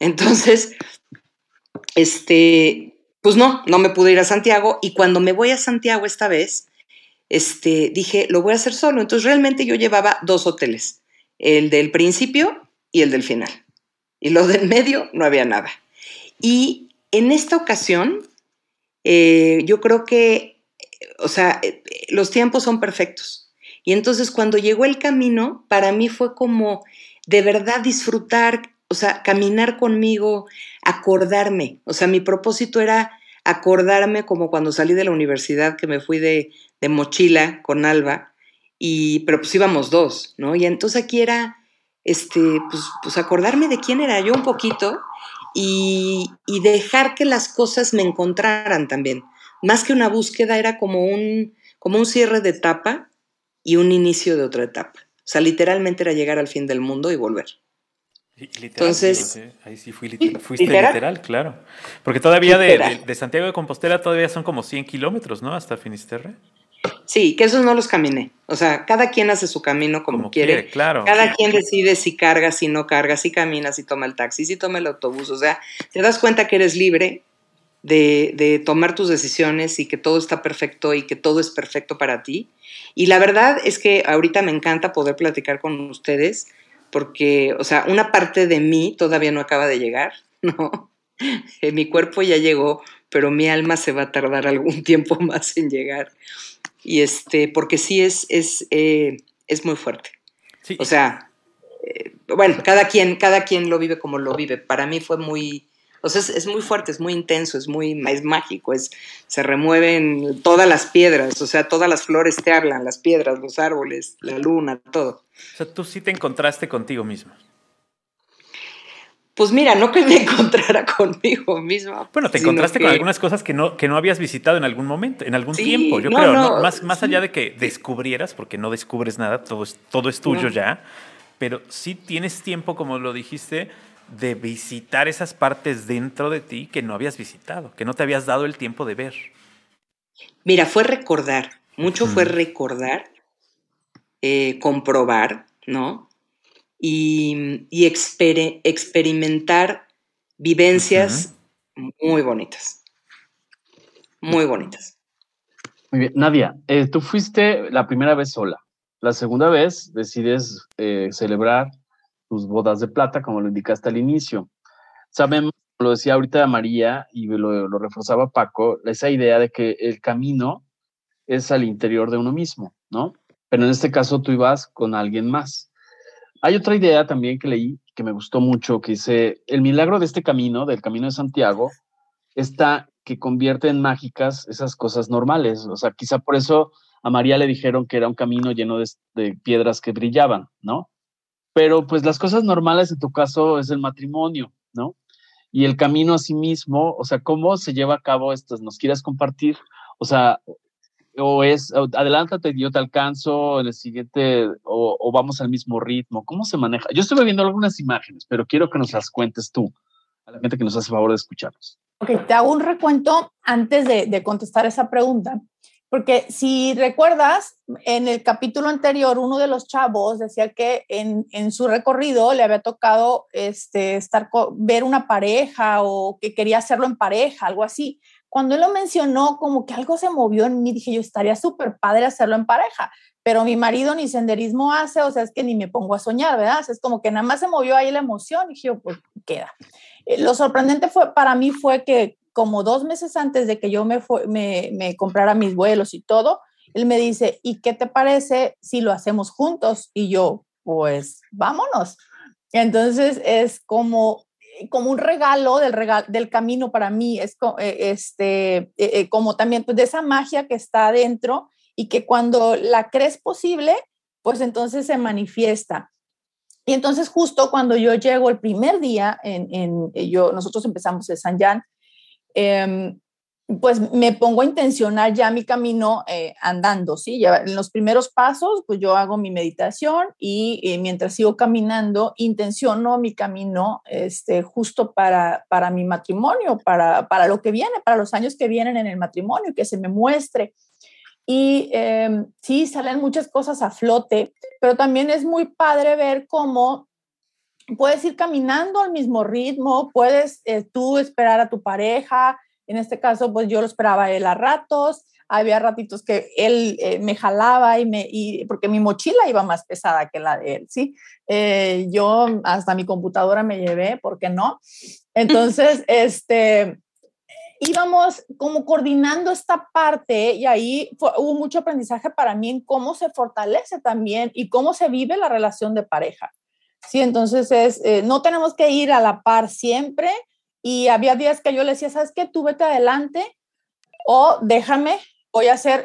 Entonces, este, pues no, no me pude ir a Santiago y cuando me voy a Santiago esta vez, este, dije, lo voy a hacer solo. Entonces realmente yo llevaba dos hoteles, el del principio y el del final. Y lo del medio no había nada. Y en esta ocasión, eh, yo creo que, o sea, eh, los tiempos son perfectos. Y entonces cuando llegó el camino, para mí fue como de verdad disfrutar, o sea, caminar conmigo, acordarme. O sea, mi propósito era acordarme como cuando salí de la universidad, que me fui de, mochila con Alba, y, pero pues íbamos dos, ¿no? Y entonces aquí era, este, pues, pues acordarme de quién era yo un poquito y, y dejar que las cosas me encontraran también. Más que una búsqueda, era como un, como un cierre de etapa y un inicio de otra etapa. O sea, literalmente era llegar al fin del mundo y volver. Entonces, ahí sí fui literal, fuiste ¿literal? claro. Porque todavía de, Santiago de Compostela todavía son como 100 kilómetros, ¿no? Hasta Finisterre. Sí, que esos no los caminé. O sea, cada quien hace su camino como, quiere. Claro. Cada quien decide si carga, si no carga, si camina, si toma el taxi, si toma el autobús. O sea, te das cuenta que eres libre de, de tomar tus decisiones y que todo está perfecto y que todo es perfecto para ti. Y la verdad es que ahorita me encanta poder platicar con ustedes porque, o sea, una parte de mí todavía no acaba de llegar, ¿no? mi cuerpo ya llegó, pero mi alma se va a tardar algún tiempo más en llegar. Y este, porque sí es, es, eh, es muy fuerte. O sea, eh, bueno, cada quien, cada quien lo vive como lo vive. Para mí fue muy, o sea, es, muy fuerte, es muy intenso, es muy es mágico, es, se remueven todas las piedras, o sea, todas las flores te hablan, las piedras, los árboles, la luna, todo. O sea, tú sí te encontraste contigo misma. Pues mira, no que me encontrara conmigo misma. Bueno, te encontraste con algunas cosas que no, que no habías visitado en algún momento, en algún tiempo, yo creo. No, más, más allá de que descubrieras, porque no descubres nada, todo es, todo es tuyo ya, pero sí tienes tiempo, como lo dijiste, de visitar esas partes dentro de ti que no habías visitado, que no te habías dado el tiempo de ver. Mira, fue recordar, mucho fue recordar, eh, comprobar, ¿no? Y, experimentar vivencias muy bonitas, muy bonitas. Muy bien, Nadia, eh, tú fuiste la primera vez sola. La segunda vez decides eh, celebrar tus bodas de plata, como lo indicaste al inicio. Sabemos, lo decía ahorita María y lo, lo reforzaba Paco, esa idea de que el camino es al interior de uno mismo, ¿no? Pero en este caso tú ibas con alguien más. Hay otra idea también que leí que me gustó mucho, que dice, el milagro de este camino, del camino de Santiago, está que convierte en mágicas esas cosas normales. O sea, quizá por eso a María le dijeron que era un camino lleno de, de piedras que brillaban, ¿no? Pero pues las cosas normales en tu caso es el matrimonio, ¿no? Y el camino a sí mismo, o sea, ¿cómo se lleva a cabo esto? ¿Nos quieres compartir? O sea, o es, adelántate, yo te alcanzo en el siguiente, o, vamos al mismo ritmo, ¿cómo se maneja? Yo estuve viendo algunas imágenes, pero quiero que nos las cuentes tú, a la gente que nos hace favor de escucharnos. Ok, te hago un recuento antes de, de contestar esa pregunta. Porque si recuerdas, en el capítulo anterior, uno de los chavos decía que en, en su recorrido le había tocado este, estar ver una pareja o que quería hacerlo en pareja, algo así. Cuando él lo mencionó, como que algo se movió en mí, dije yo, estaría súper padre hacerlo en pareja, pero mi marido ni senderismo hace, o sea, es que ni me pongo a soñar, ¿verdad? es como que nada más se movió ahí la emoción, y dije yo, pues queda. Eh, lo sorprendente fue, para mí fue que como dos meses antes de que yo me, me, comprara mis vuelos y todo, él me dice, ¿y qué te parece si lo hacemos juntos? Y yo, pues vámonos. Entonces es como, como un regalo del, del camino para mí, es eh, este, eh, eh, como también pues, de esa magia que está adentro y que cuando la crees posible, pues entonces se manifiesta. Y entonces justo cuando yo llego el primer día, en, en yo, nosotros empezamos en San Jan, Em, pues me pongo a intencionar ya mi camino eh, andando, ¿sí? Ya en los primeros pasos, pues yo hago mi meditación y eh, mientras sigo caminando, intenciono mi camino este, justo para, para mi matrimonio, para, para lo que viene, para los años que vienen en el matrimonio, que se me muestre. Y em, sí, salen muchas cosas a flote, pero también es muy padre ver cómo puedes ir caminando al mismo ritmo, puedes eh, tú esperar a tu pareja, en este caso, pues yo lo esperaba él a ratos, había ratitos que él eh, me jalaba y me, y, porque mi mochila iba más pesada que la de él, ¿sí? Eh, yo hasta mi computadora me llevé, ¿por qué no? Entonces, este, íbamos como coordinando esta parte y ahí hubo mucho aprendizaje para mí en cómo se fortalece también y cómo se vive la relación de pareja. Sí, entonces es, eh, no tenemos que ir a la par siempre y había días que yo le decía, ¿sabes qué? Tú vete adelante o déjame, voy a hacer,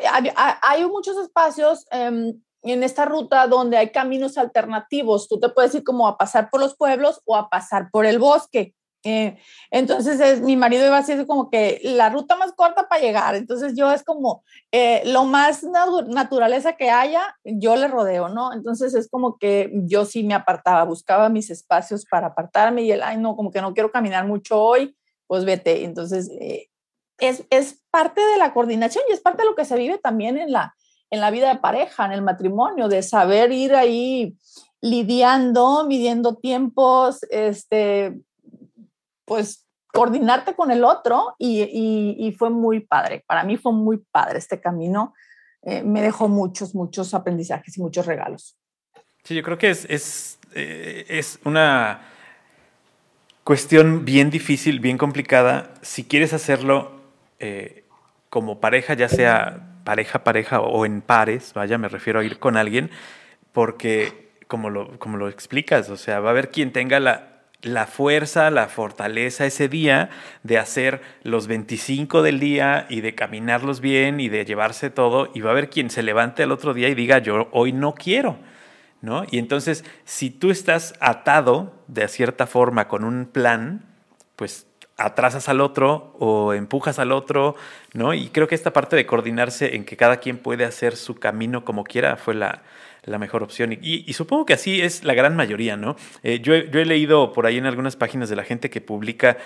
hay, muchos espacios em, en esta ruta donde hay caminos alternativos. Tú te puedes ir como a pasar por los pueblos o a pasar por el bosque. Eh, entonces es, mi marido iba decir como que la ruta más corta para llegar, entonces yo es como eh, lo más naturaleza que haya, yo le rodeo, ¿no? Entonces es como que yo sí me apartaba, buscaba mis espacios para apartarme y él, ay no, como que no quiero caminar mucho hoy, pues vete. Entonces eh, es, es parte de la coordinación y es parte de lo que se vive también en la, en la vida de pareja, en el matrimonio, de saber ir ahí lidiando, midiendo tiempos, este, pues coordinarte con el otro y, fue muy padre. Para mí fue muy padre este camino. Eh, me dejó muchos, muchos aprendizajes y muchos regalos. Sí, yo creo que es, es, eh, es una cuestión bien difícil, bien complicada. Si quieres hacerlo eh, como pareja, ya sea pareja, pareja o en pares, vaya, me refiero a ir con alguien, porque como lo, como lo explicas, o sea, va a haber quien tenga la la fuerza, la fortaleza ese día de hacer los 25 del día y de caminarlos bien y de llevarse todo y va a haber quien se levante al otro día y diga yo hoy no quiero, ¿no? Y entonces si tú estás atado de cierta forma con un plan, pues atrasas al otro o empujas al otro, ¿no? Y creo que esta parte de coordinarse en que cada quien puede hacer su camino como quiera fue la, la mejor opción. Y, supongo que así es la gran mayoría, ¿no? Eh, yo, yo, he leído por ahí en algunas páginas de la gente que publica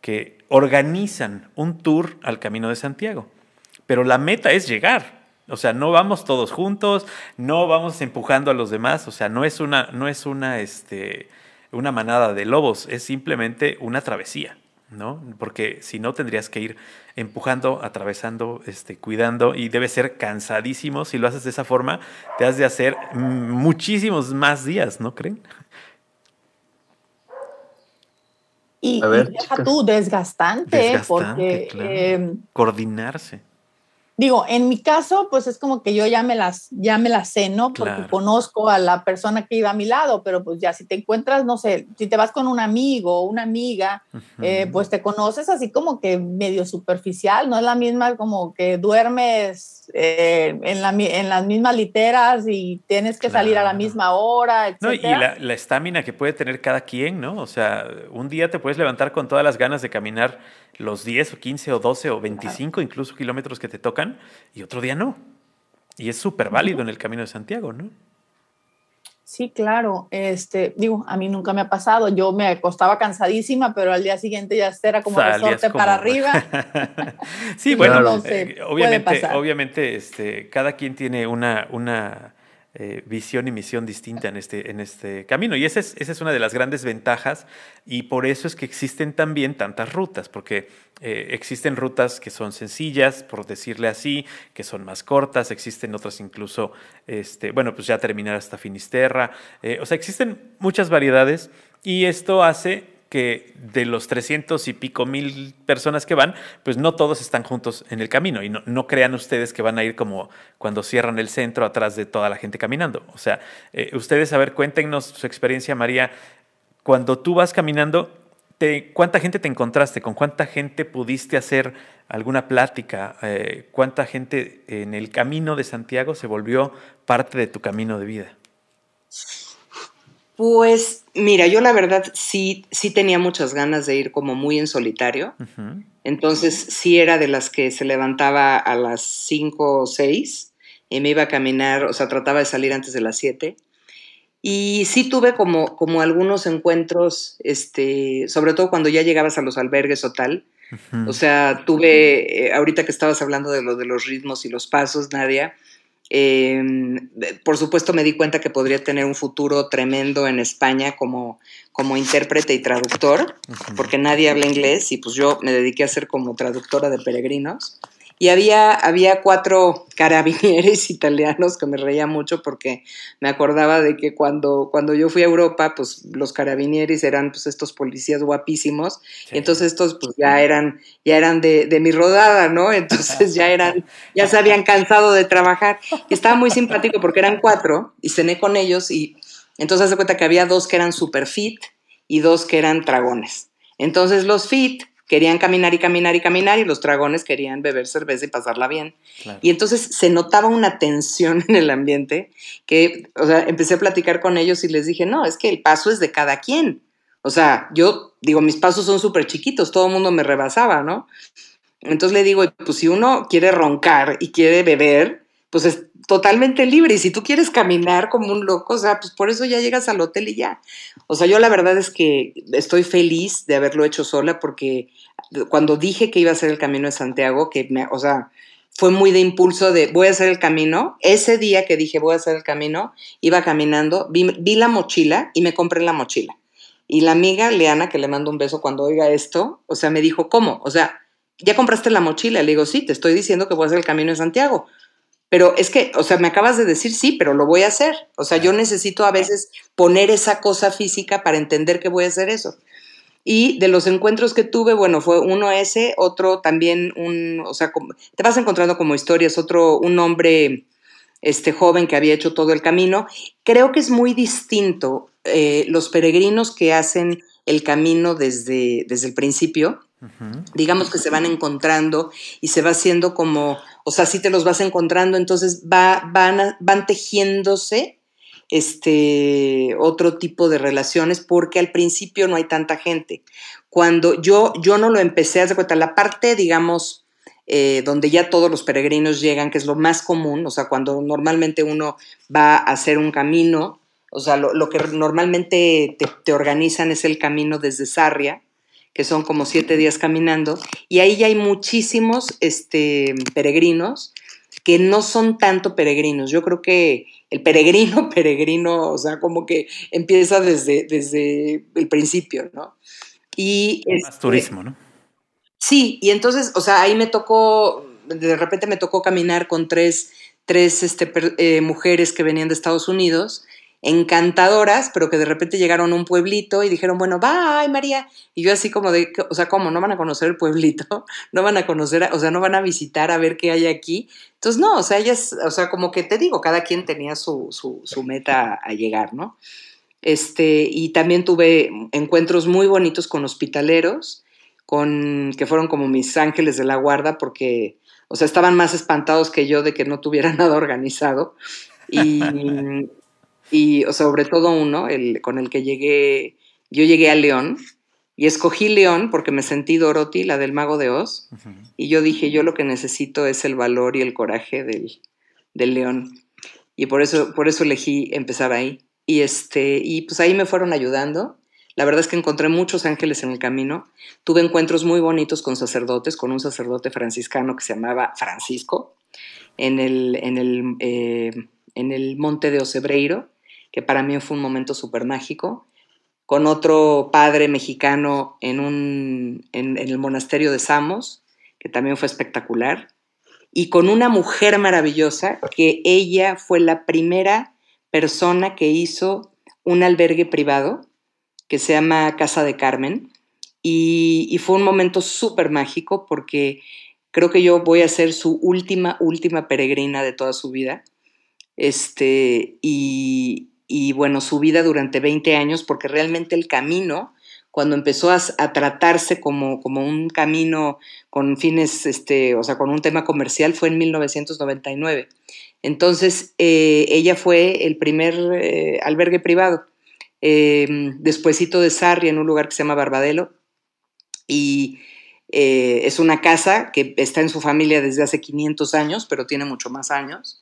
que organizan un tour al Camino de Santiago, pero la meta es llegar. O sea, no vamos todos juntos, no vamos empujando a los demás, o sea, no es una, no es una, este, una manada de lobos, es simplemente una travesía. ¿No? Porque si no tendrías que ir empujando, atravesando, este, cuidando y debe ser cansadísimo. Si lo haces de esa forma, te has de hacer muchísimos más días, ¿no creen? Y, deja tú desgastante, porque em, coordinarse. Digo, en mi caso, pues es como que yo ya me las, ya me las sé, ¿no? Porque conozco a la persona que iba a mi lado, pero pues ya si te encuentras, no sé, si te vas con un amigo o una amiga, eh, pues te conoces así como que medio superficial, no es la misma como que duermes eh, en, la, en, las mismas literas y tienes que salir a la misma hora, etc. No, y la estamina que puede tener cada quien, ¿no? O sea, un día te puedes levantar con todas las ganas de caminar los 10 o 15 o 12 o 25 incluso kilómetros que te tocan y otro día no. Y es súper válido en el Camino de Santiago, ¿no? Sí, claro. Este, digo, a mí nunca me ha pasado. Yo me acostaba cansadísima, pero al día siguiente ya era como resorte para arriba. sí, bueno, eh, obviamente, obviamente, este, cada quien tiene una, una eh, visión y misión distinta en este, en este camino. Y esa es, esa es una de las grandes ventajas y por eso es que existen también tantas rutas, porque eh, existen rutas que son sencillas, por decirle así, que son más cortas, existen otras incluso, este, bueno, pues ya terminar hasta Finisterra, eh, o sea, existen muchas variedades y esto hace que de los 300 y pico mil personas que van, pues no todos están juntos en el camino. Y no, crean ustedes que van a ir como cuando cierran el centro atrás de toda la gente caminando. O sea, eh, ustedes, a ver, cuéntenos su experiencia, María. Cuando tú vas caminando, ¿cuánta gente te encontraste? ¿Con cuánta gente pudiste hacer alguna plática? Eh, ¿Cuánta gente en el camino de Santiago se volvió parte de tu camino de vida? Pues mira, yo la verdad sí, sí tenía muchas ganas de ir como muy en solitario. Entonces sí era de las que se levantaba a las 5 o 6 y me iba a caminar, o sea, trataba de salir antes de las 7. Y sí tuve como, como algunos encuentros, este, sobre todo cuando ya llegabas a los albergues o tal. O sea, tuve, eh, ahorita que estabas hablando de lo de los ritmos y los pasos, Nadia, Em, por supuesto me di cuenta que podría tener un futuro tremendo en España como, como intérprete y traductor, porque nadie habla inglés y pues yo me dediqué a ser como traductora de peregrinos. Y había, había cuatro carabinieri italianos que me reía mucho porque me acordaba de que cuando, cuando yo fui a Europa, pues los carabinieris eran pues estos policías guapísimos. Y entonces estos pues ya eran, ya eran de, de mi rodada, ¿no? Entonces ya eran, ya se habían cansado de trabajar. Y estaba muy simpático porque eran cuatro y cené con ellos y entonces se cuenta que había dos que eran super fit y dos que eran dragones. Entonces los fit querían caminar y caminar y caminar y los dragones querían beber cerveza y pasarla bien. Y entonces se notaba una tensión en el ambiente que, o sea, empecé a platicar con ellos y les dije, no, es que el paso es de cada quien. O sea, yo digo, mis pasos son súper chiquitos, todo el mundo me rebasaba, ¿no? Entonces le digo, pues si uno quiere roncar y quiere beber, pues es totalmente libre. Y si tú quieres caminar como un loco, o sea, pues por eso ya llegas al hotel y ya. O sea, yo la verdad es que estoy feliz de haberlo hecho sola porque cuando dije que iba a hacer el camino de Santiago, que me, o sea, fue muy de impulso de voy a hacer el camino. Ese día que dije voy a hacer el camino, iba caminando, vi, vi la mochila y me compré la mochila. Y la amiga Leana, que le mando un beso cuando oiga esto, o sea, me dijo, ¿cómo? O sea, ¿ya compraste la mochila? Le digo, sí, te estoy diciendo que voy a hacer el camino de Santiago. Pero es que, o sea, me acabas de decir sí, pero lo voy a hacer. O sea, yo necesito a veces poner esa cosa física para entender que voy a hacer eso. Y de los encuentros que tuve, bueno, fue uno ese, otro también un, o sea, te vas encontrando como historias, otro, un hombre este joven que había hecho todo el camino. Creo que es muy distinto eh, los peregrinos que hacen el camino desde, desde el principio, digamos que se van encontrando y se va haciendo como, o sea, si te los vas encontrando, entonces va, van, van tejiéndose este otro tipo de relaciones porque al principio no hay tanta gente. Cuando yo, yo no lo empecé a hacer cuenta, la parte, digamos, eh, donde ya todos los peregrinos llegan, que es lo más común, o sea, cuando normalmente uno va a hacer un camino, o sea, lo, que normalmente te, te, organizan es el camino desde Sarria, que son como siete días caminando, y ahí ya hay muchísimos este, peregrinos que no son tanto peregrinos. Yo creo que el peregrino, peregrino, o sea, como que empieza desde, desde el principio, ¿no? Y Más este, turismo, ¿no? Sí, y entonces, o sea, ahí me tocó, de repente me tocó caminar con tres, tres este, eh, mujeres que venían de Estados Unidos encantadoras, pero que de repente llegaron a un pueblito y dijeron, bueno, bye María. Y yo así como de, o sea, ¿cómo? ¿No van a conocer el pueblito? ¿No van a conocer, o sea, no van a visitar a ver qué hay aquí? Entonces, no, o sea, ellas, o sea, como que te digo, cada quien tenía su, su, su meta a llegar, ¿no? Este, y también tuve encuentros muy bonitos con hospitaleros, con, que fueron como mis ángeles de la guarda, porque, o sea, estaban más espantados que yo de que no tuviera nada organizado. Y, y sobre todo uno, el, con el que llegué, yo llegué a León y escogí León porque me sentí Dorothy, la del mago de Oz, y yo dije, yo lo que necesito es el valor y el coraje del, del león. Y por eso, por eso elegí empezar ahí. Y, este, y pues ahí me fueron ayudando. La verdad es que encontré muchos ángeles en el camino. Tuve encuentros muy bonitos con sacerdotes, con un sacerdote franciscano que se llamaba Francisco, en el, en el, eh, en el monte de Ocebreiro que para mí fue un momento súper mágico, con otro padre mexicano en, un, en, el monasterio de Samos, que también fue espectacular, y con una mujer maravillosa, que ella fue la primera persona que hizo un albergue privado, que se llama Casa de Carmen, y, fue un momento súper mágico porque creo que yo voy a ser su última, última peregrina de toda su vida. Este, y, y bueno, su vida durante 20 años, porque realmente el camino, cuando empezó a, tratarse como, como, un camino con fines, este, o sea, con un tema comercial, fue en 1999. Entonces, eh, ella fue el primer eh, albergue privado, eh, despuésito de Sarri, en un lugar que se llama Barbadelo, y eh, es una casa que está en su familia desde hace 500 años, pero tiene mucho más años.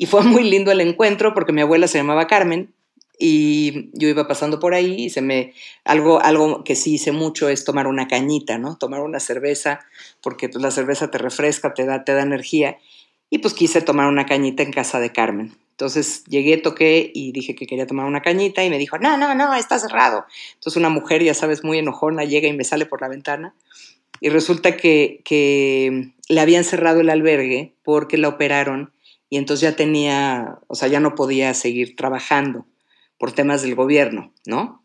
Y fue muy lindo el encuentro porque mi abuela se llamaba Carmen y yo iba pasando por ahí y se me algo algo que sí hice mucho es tomar una cañita, ¿no? Tomar una cerveza porque pues, la cerveza te refresca, te da te da energía. y pues quise tomar una cañita en casa de Carmen. Entonces llegué, toqué y dije que quería tomar una cañita y me dijo, no, no, no, está cerrado. Entonces una mujer, ya sabes, muy enojona, llega y me sale por la ventana y resulta que, que le habían cerrado el albergue porque la operaron y entonces ya tenía, o sea, ya no podía seguir trabajando por temas del gobierno, ¿no?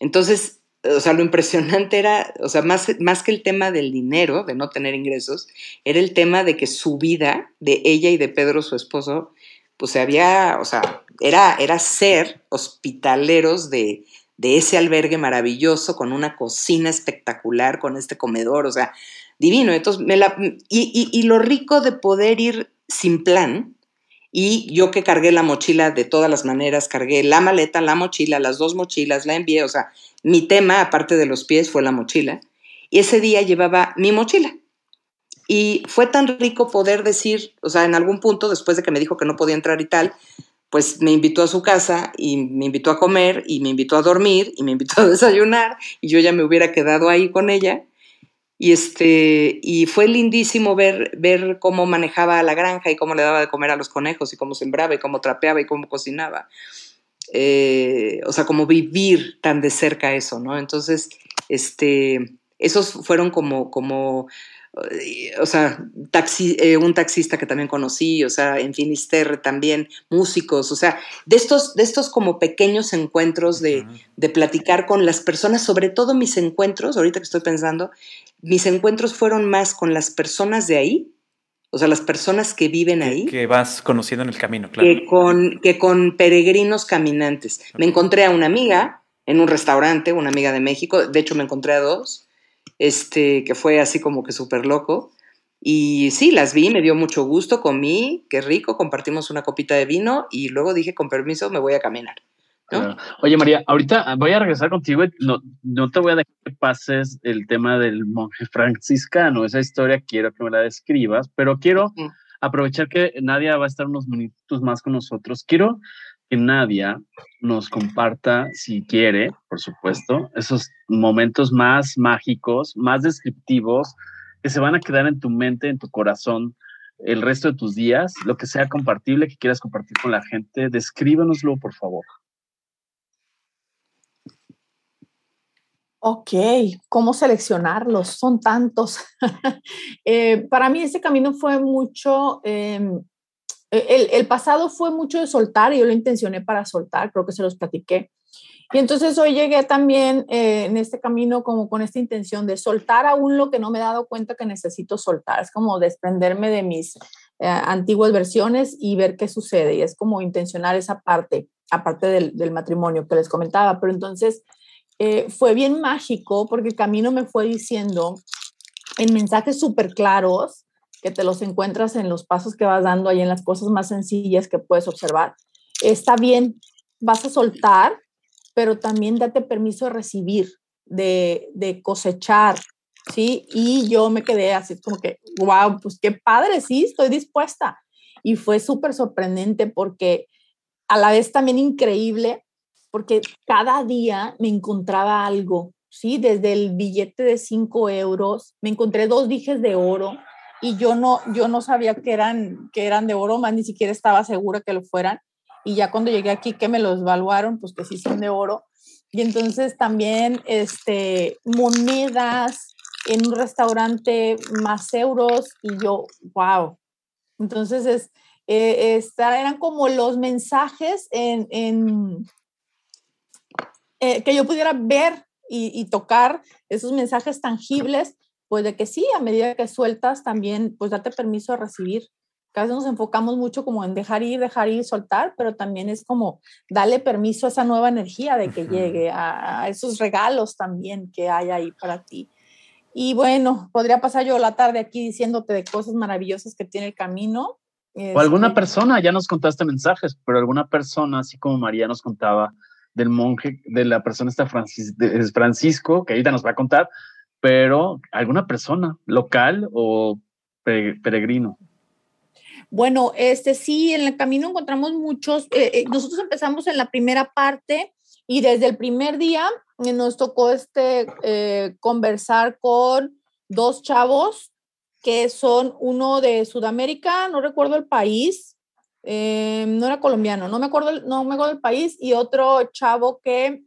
Entonces, o sea, lo impresionante era, o sea, más, más que el tema del dinero, de no tener ingresos, era el tema de que su vida, de ella y de Pedro, su esposo, pues se había, o sea, era, era ser hospitaleros de, ese albergue maravilloso, con una cocina espectacular, con este comedor, o sea, divino. Entonces, me la, y, y, lo rico de poder ir sin plan, y yo que cargué la mochila de todas las maneras, cargué la maleta, la mochila, las dos mochilas, la envié, o sea, mi tema, aparte de los pies, fue la mochila. Y ese día llevaba mi mochila. Y fue tan rico poder decir, o sea, en algún punto, después de que me dijo que no podía entrar y tal, pues me invitó a su casa y me invitó a comer y me invitó a dormir y me invitó a desayunar y yo ya me hubiera quedado ahí con ella. Y, este, y fue lindísimo ver, ver cómo manejaba la granja y cómo le daba de comer a los conejos y cómo sembraba y cómo trapeaba y cómo cocinaba. Eh, o sea, como vivir tan de cerca eso, ¿no? Entonces, este, esos fueron como, como o sea, taxi, eh, un taxista que también conocí, o sea, en Finisterre también, músicos, o sea, de estos, de estos como pequeños encuentros de, de, platicar con las personas, sobre todo mis encuentros, ahorita que estoy pensando, mis encuentros fueron más con las personas de ahí, o sea, las personas que viven ahí. Que vas conociendo en el camino, claro. Que con, que con peregrinos caminantes. Me encontré a una amiga en un restaurante, una amiga de México, de hecho me encontré a dos, este, que fue así como que súper loco. Y sí, las vi, me dio mucho gusto, comí, qué rico, compartimos una copita de vino y luego dije, con permiso, me voy a caminar. Oye, María, ahorita voy a regresar contigo no, no te voy a dejar que pases el tema del monje franciscano. Esa historia quiero que me la describas, pero quiero aprovechar que Nadia va a estar unos minutos más con nosotros. Quiero que Nadia nos comparta, si quiere, por supuesto, esos momentos más mágicos, más descriptivos, que se van a quedar en tu mente, en tu corazón, el resto de tus días, lo que sea compartible que quieras compartir con la gente, descríbanoslo, por favor. Ok, ¿cómo seleccionarlos? Son tantos. Eh, para mí ese camino fue mucho, em, e, el, pasado fue mucho de soltar y yo lo intencioné para soltar, creo que se los platiqué. Y entonces hoy llegué también eh, en este camino como con esta intención de soltar aún lo que no me he dado cuenta que necesito soltar. Es como desprenderme de mis eh, antiguas versiones y ver qué sucede. Y es como intencionar esa parte, aparte del, matrimonio que les comentaba. Pero entonces eh, fue bien mágico porque el camino me fue diciendo en mensajes súper claros que te los encuentras en los pasos que vas dando ahí en las cosas más sencillas que puedes observar. Está bien, vas a soltar, pero también date permiso de recibir, de, de cosechar, ¿sí? Y yo me quedé así como que, wow, pues qué padre, sí, estoy dispuesta. Y fue súper sorprendente porque a la vez también increíble porque cada día me encontraba algo, ¿sí? Desde el billete de 5 euros, me encontré dos dijes de oro y yo no, yo no sabía que eran, que eran de oro, más ni siquiera estaba segura que lo fueran. Y ya cuando llegué aquí que me los evaluaron, pues que sí son de oro. Y entonces también este, monedas en un restaurante más euros y yo, wow. Entonces es, eh, eran como los mensajes en, en, eh, que yo pudiera ver y, tocar esos mensajes tangibles, pues de que sí, a medida que sueltas también, pues date permiso a recibir. A veces nos enfocamos mucho como en dejar ir, dejar ir, soltar, pero también es como darle permiso a esa nueva energía de que llegue, a, esos regalos también que hay ahí para ti. Y bueno, podría pasar yo la tarde aquí diciéndote de cosas maravillosas que tiene el camino. O alguna este persona, ya nos contaste mensajes, pero alguna persona, así como María nos contaba, del monje, de la persona esta Francis, de Francisco, que ahorita nos va a contar, pero alguna persona local o peregrino. Bueno, este sí, en el camino encontramos muchos. Eh, eh, nosotros empezamos en la primera parte y desde el primer día nos tocó este conversar con dos chavos que son uno de Sudamérica, no recuerdo el país, eh, no era colombiano, no me acuerdo, no me acuerdo el país, y otro chavo que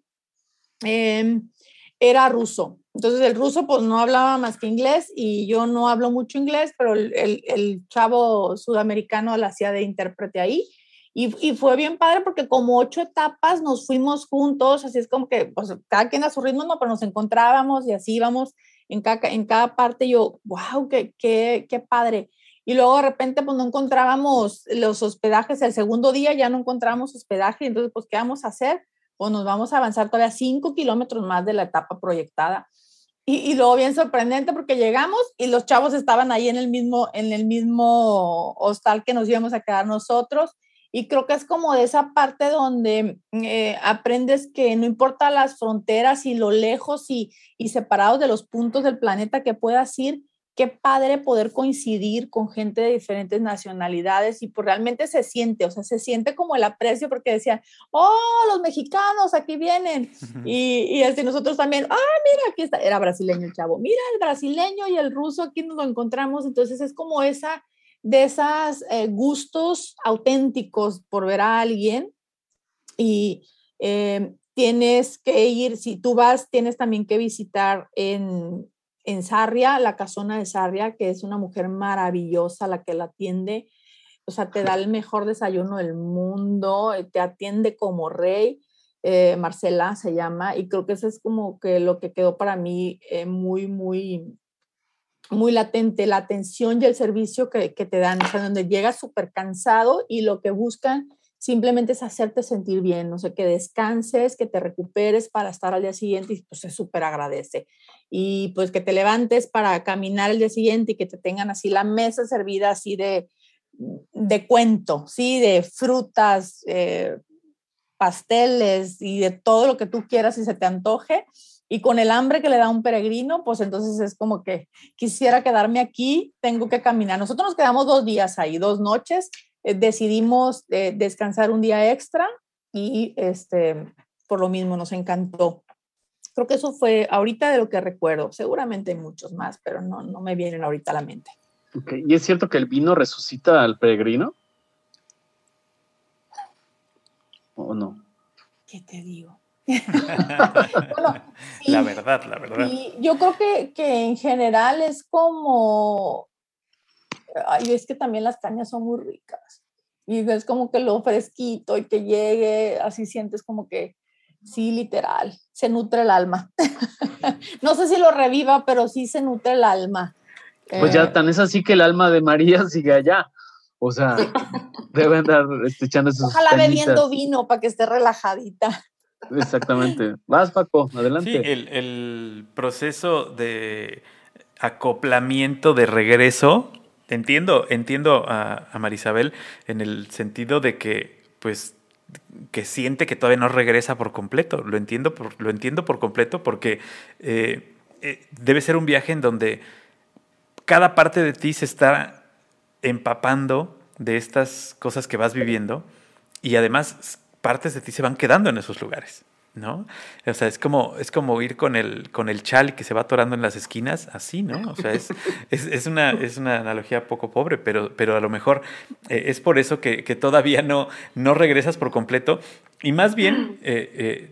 era ruso. Entonces el ruso pues no hablaba más que inglés y yo no hablo mucho inglés, pero el, el, chavo sudamericano la hacía de intérprete ahí. Y, y, fue bien padre porque como ocho etapas nos fuimos juntos, así es como que pues, cada quien a su ritmo, no, pero nos encontrábamos y así íbamos en cada, en cada parte. Yo, wow, qué, qué, qué padre. Y luego de repente pues no encontrábamos los hospedajes, el segundo día ya no encontrábamos hospedaje, entonces pues ¿qué vamos a hacer? Pues nos vamos a avanzar todavía cinco kilómetros más de la etapa proyectada. Y, y, luego bien sorprendente porque llegamos y los chavos estaban ahí en el mismo, en el mismo hostal que nos íbamos a quedar nosotros. Y creo que es como de esa parte donde eh, aprendes que no importa las fronteras y lo lejos y, y separados de los puntos del planeta que puedas ir, qué padre poder coincidir con gente de diferentes nacionalidades y pues realmente se siente, o sea, se siente como el aprecio porque decían, oh, los mexicanos aquí vienen. Y, y así nosotros también, ah, mira, aquí está, era brasileño el chavo, mira el brasileño y el ruso, aquí nos lo encontramos. Entonces es como esa, de esos eh, gustos auténticos por ver a alguien y eh, tienes que ir, si tú vas, tienes también que visitar en en Sarria, la casona de Sarria, que es una mujer maravillosa la que la atiende, o sea, te da el mejor desayuno del mundo, eh, te atiende como rey. Eh, Marcela se llama, y creo que eso es como que lo que quedó para mí eh, muy, muy, muy latente, la atención y el servicio que, que te dan, o sea, donde llegas súper cansado y lo que buscan simplemente es hacerte sentir bien, no sé, que descanses, que te recuperes para estar al día siguiente y pues se súper agradece. Y pues que te levantes para caminar el día siguiente y que te tengan así la mesa servida así de, de cuento, ¿sí? De frutas, eh, pasteles y de todo lo que tú quieras y se te antoje. Y con el hambre que le da un peregrino, pues entonces es como que quisiera quedarme aquí, tengo que caminar. Nosotros nos quedamos dos días ahí, dos noches, decidimos eh, descansar un día extra y este, por lo mismo nos encantó. Creo que eso fue ahorita de lo que recuerdo. Seguramente hay muchos más, pero no, no me vienen ahorita a la mente. ¿Y es cierto que el vino resucita al peregrino? ¿O no? ¿Qué te digo? la verdad, la verdad. yo creo que, que en general es como ay, es que también las cañas son muy ricas. Y es como que lo fresquito y que llegue, así sientes como que, sí, literal, se nutre el alma. no sé si lo reviva, pero sí se nutre el alma. Pues ya eh, tan es así que el alma de María sigue allá. O sea, debe andar este, echando sus Ojalá bebiendo vino para que esté relajadita. Exactamente. Vas, Paco, adelante. Sí, el, el proceso de acoplamiento de regreso entiendo, entiendo a, Marisabel en el sentido de que, pues, que siente que todavía no regresa por completo. Lo entiendo por, lo entiendo por completo porque eh, eh, debe ser un viaje en donde cada parte de ti se está empapando de estas cosas que vas viviendo y además partes de ti se van quedando en esos lugares. ¿No? O sea, es como, es como ir con el, con el chal que se va atorando en las esquinas, así, ¿no? O sea, es, es, una, es una analogía poco pobre, pero, pero a lo mejor eh, es por eso que, todavía no, no regresas por completo. Y más bien, eh, eh,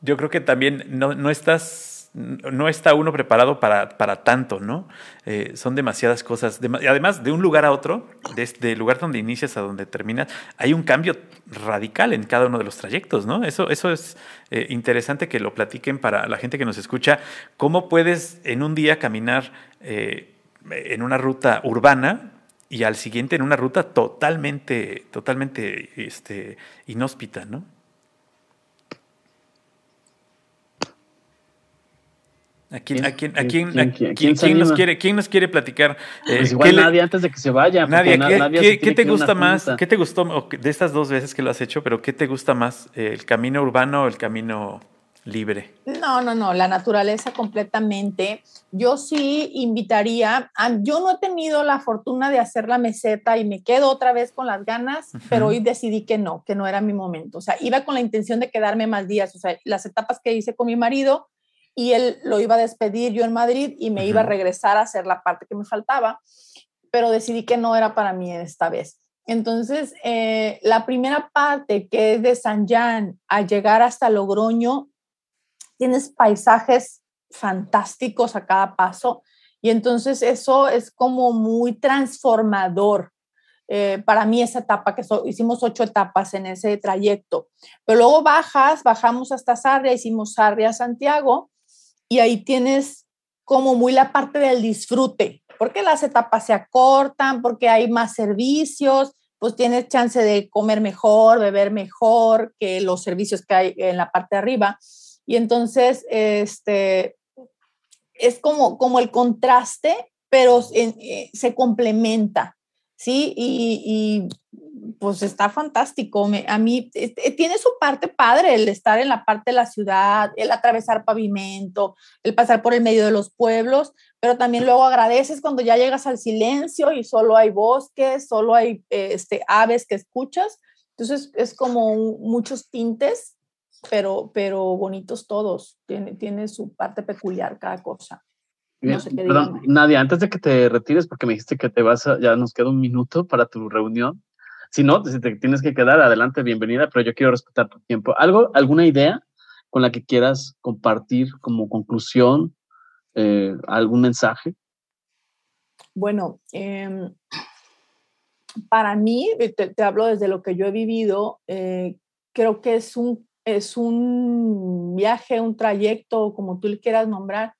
yo creo que también no, no estás no está uno preparado para, para tanto, ¿no? Eh, son demasiadas cosas. además, de un lugar a otro, desde el lugar donde inicias a donde terminas, hay un cambio radical en cada uno de los trayectos, ¿no? Eso, eso es eh, interesante que lo platiquen para la gente que nos escucha. ¿Cómo puedes en un día caminar eh, en una ruta urbana y al siguiente en una ruta totalmente, totalmente este, inhóspita, ¿no? ¿A quién, a quién, a quién, quién, nos quiere, quién nos quiere platicar? Eh, pues igual nadie antes de que se vaya. Nadie, ¿qué, ¿qué, te gusta más? ¿Qué te gustó de estas dos veces que lo has hecho? Pero ¿qué te gusta más? ¿El camino urbano o el camino libre? No, no, no, la naturaleza completamente. Yo sí invitaría, yo no he tenido la fortuna de hacer la meseta y me quedo otra vez con las ganas, pero hoy decidí que no, que no era mi momento. O sea, iba con la intención de quedarme más días. O sea, las etapas que hice con mi marido y él lo iba a despedir yo en Madrid y me iba a regresar a hacer la parte que me faltaba, pero decidí que no era para mí esta vez. Entonces, eh, la primera parte que es de San Jan a llegar hasta Logroño, tienes paisajes fantásticos a cada paso y entonces eso es como muy transformador. Eh, para mí esa etapa, que hicimos ocho etapas en ese trayecto, pero luego bajas, bajamos hasta Sarria, hicimos Sarria, Santiago, y ahí tienes como muy la parte del disfrute, porque las etapas se acortan, porque hay más servicios, pues tienes chance de comer mejor, beber mejor que los servicios que hay en la parte de arriba. Y entonces, este, es como, como el contraste, pero eh, se complementa, ¿sí? Y, pues está fantástico. a mí eh, eh, tiene su parte padre el estar en la parte de la ciudad, el atravesar pavimento, el pasar por el medio de los pueblos, pero también luego agradeces cuando ya llegas al silencio y solo hay bosques, solo hay este, aves que escuchas. Entonces es como muchos tintes pero, pero bonitos todos. Tiene, tiene su parte peculiar cada cosa. No sé qué Perdón, Nadia, antes de que te retires, porque me dijiste que te vas, ya nos queda un minuto para tu reunión. Si no, si te tienes que quedar, adelante, bienvenida, pero yo quiero respetar tu tiempo. ¿Algo, alguna idea con la que quieras compartir como conclusión, eh, algún mensaje? Bueno, em, para mí, te, hablo desde lo que yo he vivido, eh, creo que es un es un viaje, un trayecto, como tú le quieras nombrar,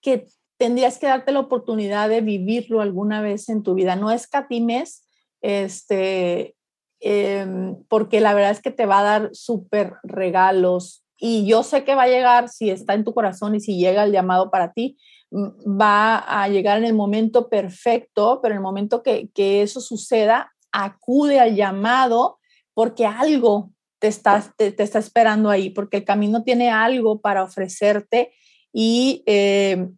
que tendrías que darte la oportunidad de vivirlo alguna vez en tu vida. No escatimes, este, em, porque la verdad es que te va a dar súper regalos. Y yo sé que va a llegar, si está en tu corazón y si llega el llamado para ti, va a llegar en el momento perfecto, pero en el momento que, que eso suceda, acude al llamado porque algo te está, te, está esperando ahí, porque el camino tiene algo para ofrecerte y eh,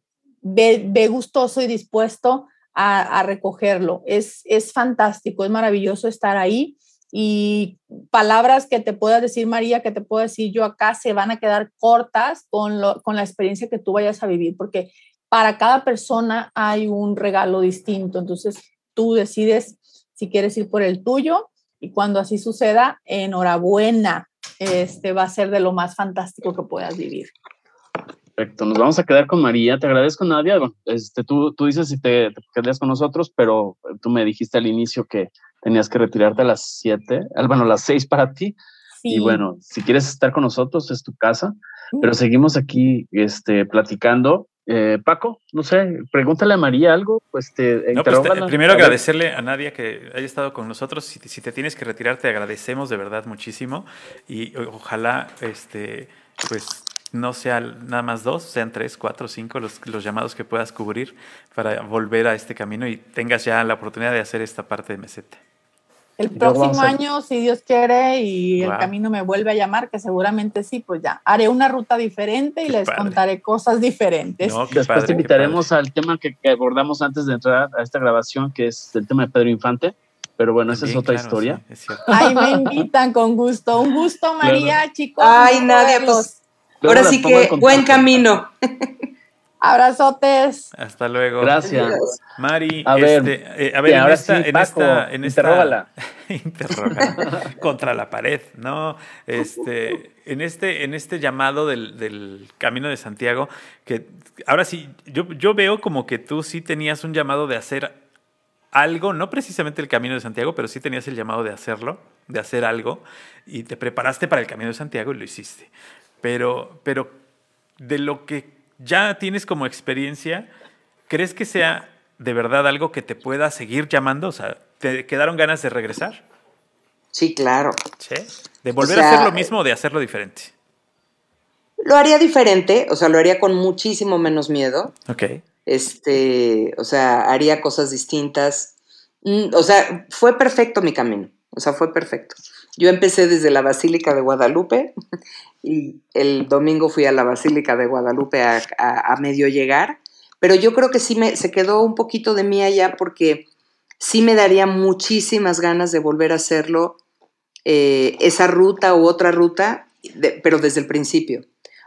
ve, gustoso y dispuesto a, recogerlo. Es, es fantástico, es maravilloso estar ahí y palabras que te pueda decir María, que te puedo decir yo acá, se van a quedar cortas con, con la experiencia que tú vayas a vivir, porque para cada persona hay un regalo distinto, entonces tú decides si quieres ir por el tuyo y cuando así suceda, enhorabuena, este va a ser de lo más fantástico que puedas vivir. Perfecto, nos vamos a quedar con María. Te agradezco, Nadia. Este, tú, tú dices si te, te quedas con nosotros, pero tú me dijiste al inicio que tenías que retirarte a las 7, bueno, a las 6 para ti. Y bueno, si quieres estar con nosotros, es tu casa, pero seguimos aquí este, platicando eh, Paco, no sé, pregúntale a María algo, pues te pues Primero agradecerle a Nadia que haya estado con nosotros. Si, si, te tienes que retirar, te agradecemos de verdad muchísimo. Y ojalá, este, pues no sean nada más dos, sean tres, cuatro, cinco los, los llamados que puedas cubrir para volver a este camino y tengas ya la oportunidad de hacer esta parte de meseta. El próximo año, si Dios quiere y el camino me vuelve a llamar, que seguramente sí, pues ya haré una ruta diferente y les contaré cosas diferentes. Después te invitaremos al tema que, abordamos antes de entrar a esta grabación, que es el tema de Pedro Infante. Pero bueno, esa es otra historia. Ay, me invitan con gusto. Un gusto, María, chicos. Ay, nadie, pues. Ahora sí que buen camino. Abrazotes. Hasta luego. Gracias. Mari, a ver, este, eh, a ver en, esta, en, esta, en esta, contra la pared, ¿no? Este, en este, en este llamado del, del, Camino de Santiago, que ahora sí, yo, yo veo como que tú sí tenías un llamado de hacer algo, no precisamente el Camino de Santiago, pero sí tenías el llamado de hacerlo, de hacer algo, y te preparaste para el Camino de Santiago y lo hiciste. Pero, pero de lo que ya tienes como experiencia, ¿crees que sea de verdad algo que te pueda seguir llamando? O sea, ¿te quedaron ganas de regresar? Sí, claro. ¿Sí? ¿De volver a hacer lo mismo o de hacerlo diferente? Lo haría diferente, o sea, lo haría con muchísimo menos miedo. Ok. Este, o sea, haría cosas distintas. Mm, o sea, fue perfecto mi camino. O sea, fue perfecto. Yo empecé desde la Basílica de Guadalupe y el domingo fui a la Basílica de Guadalupe a, medio llegar, pero yo creo que sí me, se quedó un poquito de mí allá porque sí me daría muchísimas ganas de volver a hacerlo, eh, esa ruta u otra ruta, pero desde el principio.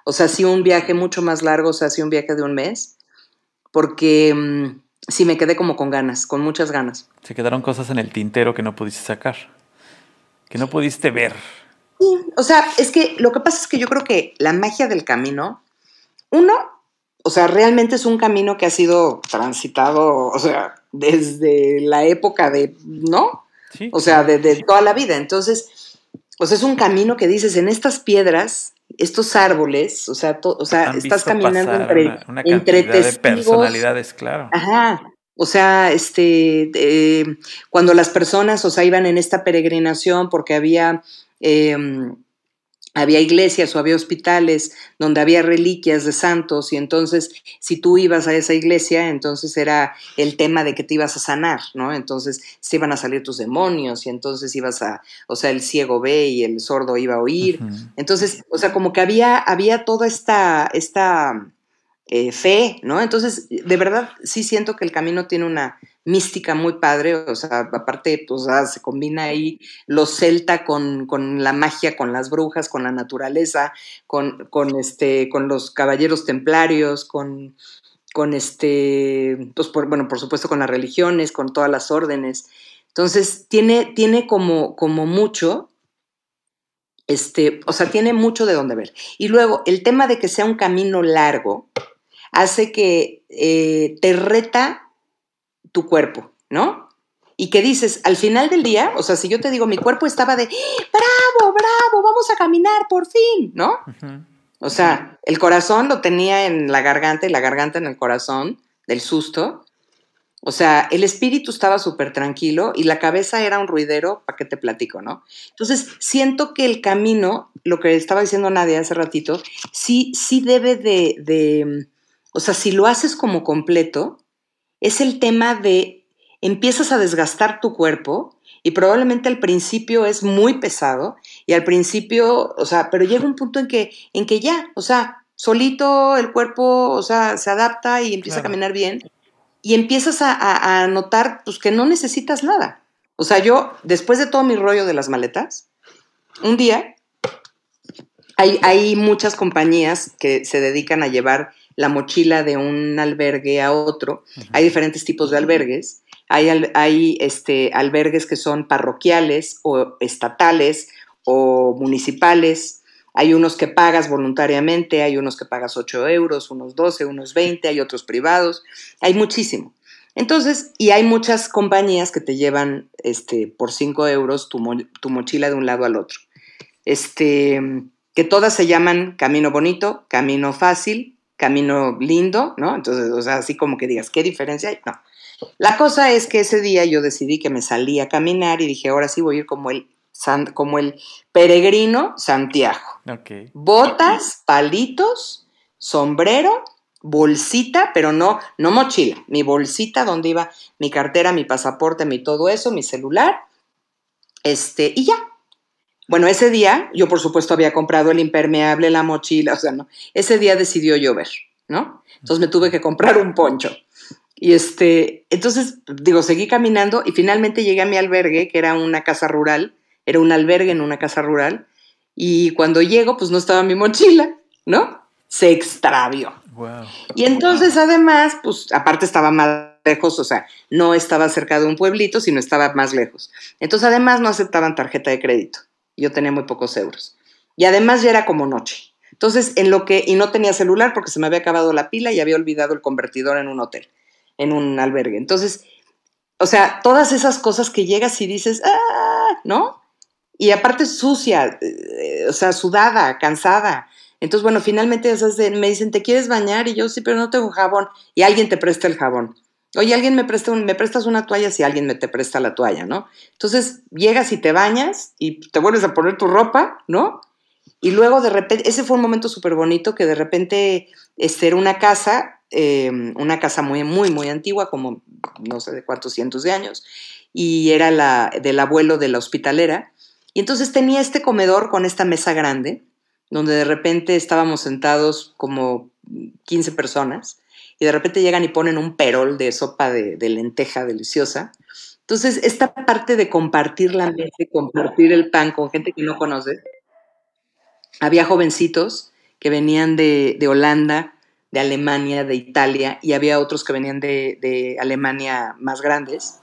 O sea, sí un viaje mucho más largo, o sea, sí un viaje de un mes, porque mm, sí me quedé como con ganas, con muchas ganas. Se quedaron cosas en el tintero que no pudiste sacar, que no pudiste ver. Sí, o sea, es que lo que pasa es que yo creo que la magia del camino, uno, o sea, realmente es un camino que ha sido transitado, o sea, desde la época de, ¿no? Sí. O sea, de, de toda la vida. Entonces, o sea, es un camino que dices, en estas piedras estos árboles, o sea, o sea estás caminando entre, una, entre de personalidades, claro. Ajá. O sea, este, eh, cuando las personas, o sea, iban en esta peregrinación porque había eh, había iglesias o había hospitales donde había reliquias de santos y entonces si tú ibas a esa iglesia, entonces era el tema de que te ibas a sanar, ¿no? Entonces se iban a salir tus demonios y entonces ibas a, o sea, el ciego ve y el sordo iba a oír. Entonces, o sea, como que había, había toda esta, esta eh, fe, ¿no? Entonces, de verdad, sí siento que el camino tiene una mística muy padre, o sea, aparte, pues, se combina ahí lo celta con, con, la magia, con las brujas, con la naturaleza, con, con, este, con los caballeros templarios, con, con este, pues, bueno, por supuesto con las religiones, con todas las órdenes. Entonces, tiene, tiene como, como mucho, este, o sea, tiene mucho de dónde ver. Y luego, el tema de que sea un camino largo hace que eh, te reta tu cuerpo, ¿no? Y que dices, al final del día, o sea, si yo te digo, mi cuerpo estaba de, bravo, bravo, vamos a caminar, por fin, ¿no? O sea, el corazón lo tenía en la garganta y la garganta en el corazón del susto. O sea, el espíritu estaba súper tranquilo y la cabeza era un ruidero, ¿para qué te platico, no? Entonces, siento que el camino, lo que estaba diciendo Nadia hace ratito, sí, sí debe de, de o sea, si lo haces como completo, es el tema de empiezas a desgastar tu cuerpo y probablemente al principio es muy pesado y al principio, o sea, pero llega un punto en que, en que ya, o sea, solito el cuerpo, o sea, se adapta y empieza a caminar bien y empiezas a, notar pues que no necesitas nada. O sea, yo, después de todo mi rollo de las maletas, un día hay, hay muchas compañías que se dedican a llevar la mochila de un albergue a otro. Hay diferentes tipos de albergues. Hay, hay este, albergues que son parroquiales o estatales o municipales. Hay unos que pagas voluntariamente, hay unos que pagas 8 euros, unos 12, unos 20, hay otros privados. Hay muchísimo. Entonces, y hay muchas compañías que te llevan este, por 5 euros tu, tu mochila de un lado al otro. Este, que todas se llaman Camino Bonito, Camino Fácil, camino lindo, ¿no? Entonces, o sea, así como que digas, ¿qué diferencia hay? No. La cosa es que ese día yo decidí que me salí a caminar y dije, ahora sí voy a ir como el, como el peregrino Santiago. Okay. Botas, palitos, sombrero, bolsita, pero no, no mochila, mi bolsita donde iba mi cartera, mi pasaporte, mi todo eso, mi celular, este, y ya, bueno, ese día yo por supuesto había comprado el impermeable, la mochila, o sea, no. Ese día decidió llover, ¿no? Entonces me tuve que comprar un poncho. Y este, entonces, digo, seguí caminando y finalmente llegué a mi albergue, que era una casa rural, era un albergue en una casa rural, y cuando llego, pues no estaba mi mochila, ¿no? Se extravió. Wow. Y entonces, además, pues aparte estaba más lejos, o sea, no estaba cerca de un pueblito, sino estaba más lejos. Entonces, además, no aceptaban tarjeta de crédito yo tenía muy pocos euros. Y además ya era como noche. Entonces, en lo que, y no tenía celular porque se me había acabado la pila y había olvidado el convertidor en un hotel, en un albergue. Entonces, o sea, todas esas cosas que llegas y dices, ah, ¿no? Y aparte sucia, eh, o sea, sudada, cansada. Entonces, bueno, finalmente me dicen, ¿te quieres bañar? Y yo, sí, pero no tengo jabón. Y alguien te presta el jabón. Oye, alguien me presta me prestas una toalla si alguien me te presta la toalla, ¿no? Entonces llegas y te bañas y te vuelves a poner tu ropa, ¿no? Y luego de repente, ese fue un momento súper bonito que de repente este, era una casa, em, una casa muy, muy, muy antigua, como no sé de cuántos cientos de años, y era la del abuelo de la hospitalera. Y entonces tenía este comedor con esta mesa grande, donde de repente estábamos sentados como 15 personas y de repente llegan y ponen un perol de sopa de, lenteja deliciosa. Entonces, esta parte de compartir la mesa, compartir el pan con gente que no conoce, había jovencitos que venían de, Holanda, de Alemania, de Italia, y había otros que venían de, Alemania más grandes.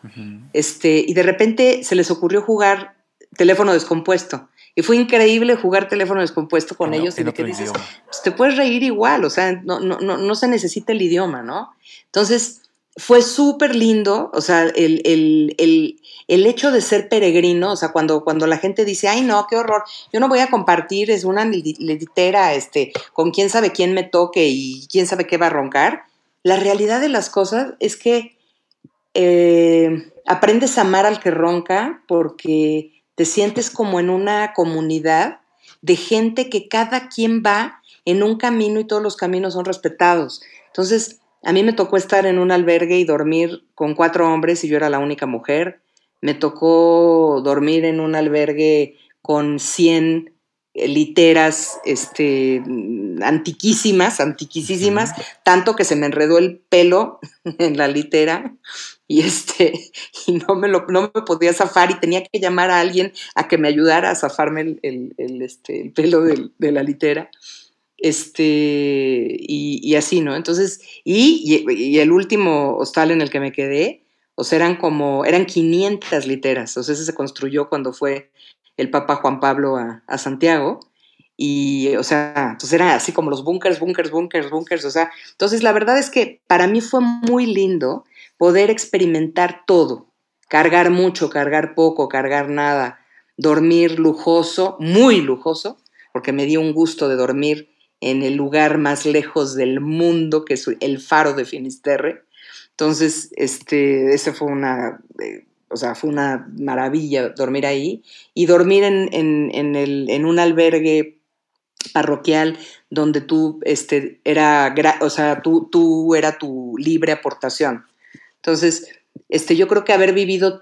este, y de repente se les ocurrió jugar teléfono descompuesto. Y fue increíble jugar teléfono descompuesto con ellos. y de que dices, pues te puedes reír igual, o sea, no, no, no, no se necesita el idioma, ¿no? Entonces, fue súper lindo, o sea, el, el, el, el, hecho de ser peregrino, o sea, cuando, cuando la gente dice, ay, no, qué horror, yo no voy a compartir, es una litera, este, con quién sabe quién me toque y quién sabe qué va a roncar, la realidad de las cosas es que eh, aprendes a amar al que ronca porque te sientes como en una comunidad de gente que cada quien va en un camino y todos los caminos son respetados. Entonces, a mí me tocó estar en un albergue y dormir con cuatro hombres y yo era la única mujer. Me tocó dormir en un albergue con 100 eh, literas este, antiquísimas, antiquísimas, tanto que se me enredó el pelo en la litera y, este, y no, me lo, no me podía zafar y tenía que llamar a alguien a que me ayudara a zafarme el, este, el pelo de la litera este, y, así, ¿no? Entonces, y, y, el último hostal en el que me quedé, o sea, eran como, eran 500 literas, o sea, ese se construyó cuando fue el Papa Juan Pablo a, a Santiago, y, o sea, entonces era así como los bunkers, bunkers, bunkers, bunkers, o sea, entonces la verdad es que para mí fue muy lindo poder experimentar todo, cargar mucho, cargar poco, cargar nada, dormir lujoso, muy lujoso, porque me dio un gusto de dormir en el lugar más lejos del mundo, que es el faro de Finisterre. Entonces, este, ese fue una, eh, o sea, fue una maravilla dormir ahí y dormir en, en, el, en un albergue parroquial donde tú, este, era, o sea, tú, tú era tu libre aportación. Entonces, este, yo creo que haber vivido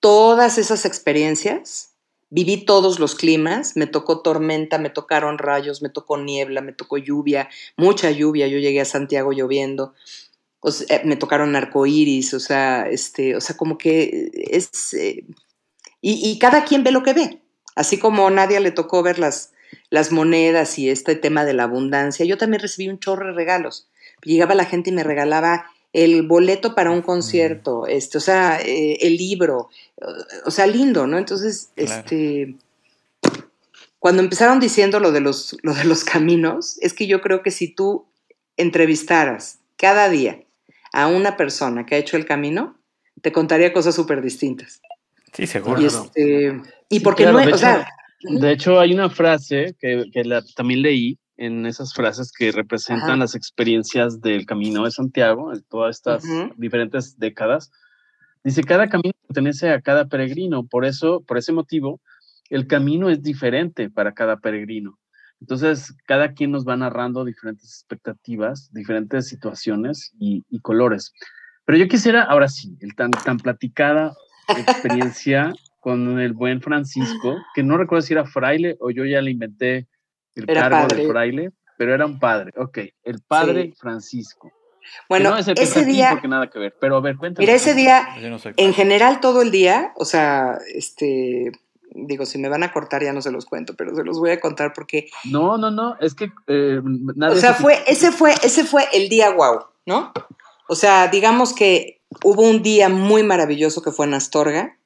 todas esas experiencias Viví todos los climas, me tocó tormenta, me tocaron rayos, me tocó niebla, me tocó lluvia, mucha lluvia, yo llegué a Santiago lloviendo, eh, me tocaron arcoíris, o sea, este, o sea, como que es... Eh, y, cada quien ve lo que ve, así como nadie le tocó ver las, las monedas y este tema de la abundancia, yo también recibí un chorro de regalos. Llegaba la gente y me regalaba el boleto para un concierto, este, o sea, eh, el libro, o sea, lindo, ¿no? Entonces, este, cuando empezaron diciendo lo de, los, lo de los caminos, es que yo creo que si tú entrevistaras cada día a una persona que ha hecho el camino, te contaría cosas súper distintas. Sí, seguro. Y, este, y porque no, de o sea, de hecho, hay una frase que, que también leí en esas frases que representan las experiencias del Camino de Santiago, en todas estas diferentes décadas. Dice, cada camino pertenece a cada peregrino, por eso, por ese motivo, el camino es diferente para cada peregrino. Entonces, cada quien nos va narrando diferentes expectativas, diferentes situaciones y, colores. Pero yo quisiera, ahora sí, el tan, tan platicada experiencia con el buen Francisco, que no recuerdo si era fraile o yo ya le inventé el cargo de fraile, pero era un padre. Ok, el padre Francisco. Bueno, ese día. nada que ver, pero a ver, cuéntame. Mira, ese día, en general, todo el día, o sea, este. Digo, si me van a cortar ya no se los cuento, pero se los voy a contar porque. No, no, no, es que. Eh, o sea, fue, ese, fue, ese fue el día guau, ¿no? O sea, digamos que hubo un día muy maravilloso que fue en Astorga,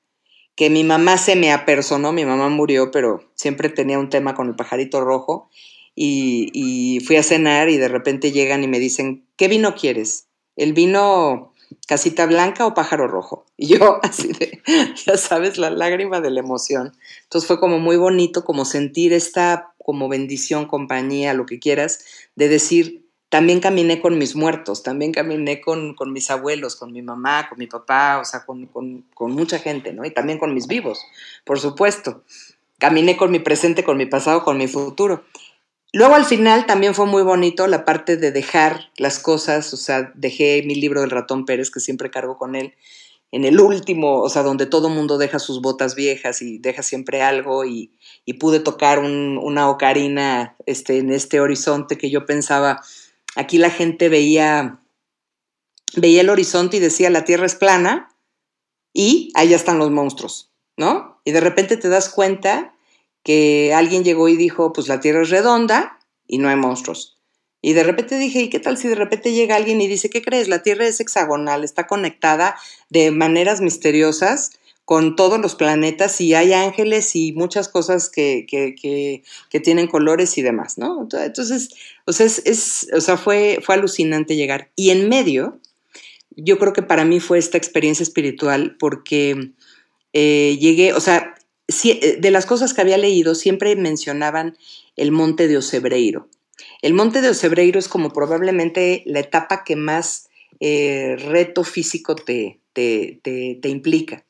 que mi mamá se me apersonó, mi mamá murió, pero siempre tenía un tema con el pajarito rojo, y, fui a cenar y de repente llegan y me dicen, ¿qué vino quieres? ¿El vino casita blanca o pájaro rojo? Y yo así de, ya sabes, la lágrima de la emoción. Entonces fue como muy bonito como sentir esta como bendición, compañía, lo que quieras, de decir, también caminé con mis muertos, también caminé con, mis abuelos, con mi mamá, con mi papá, o sea, con, mucha gente, ¿no? Y también con mis vivos, por supuesto. Caminé con mi presente, con mi pasado, con mi futuro. Luego al final también fue muy bonito la parte de dejar las cosas, o sea, dejé mi libro del ratón Pérez, que siempre cargo con él, en el último, o sea, donde todo mundo deja sus botas viejas y deja siempre algo y, pude tocar una ocarina este, en este horizonte que yo pensaba, Aquí la gente veía, veía el horizonte y decía la Tierra es plana y ya están los monstruos, ¿no? Y de repente te das cuenta que alguien llegó y dijo, pues la Tierra es redonda y no hay monstruos. Y de repente dije, ¿y qué tal si de repente llega alguien y dice, ¿qué crees? La Tierra es hexagonal, está conectada de maneras misteriosas con todos los planetas y hay ángeles y muchas cosas que, que, tienen colores y demás, ¿no? Entonces, o sea, es, fue, fue alucinante llegar. Y en medio, yo creo que para mí fue esta experiencia espiritual porque eh, llegué, o sea, eh, de las cosas que había leído, siempre mencionaban el monte de Ocebreiro. El monte de Ocebreiro es como probablemente la etapa que más eh, reto físico te, te, implica.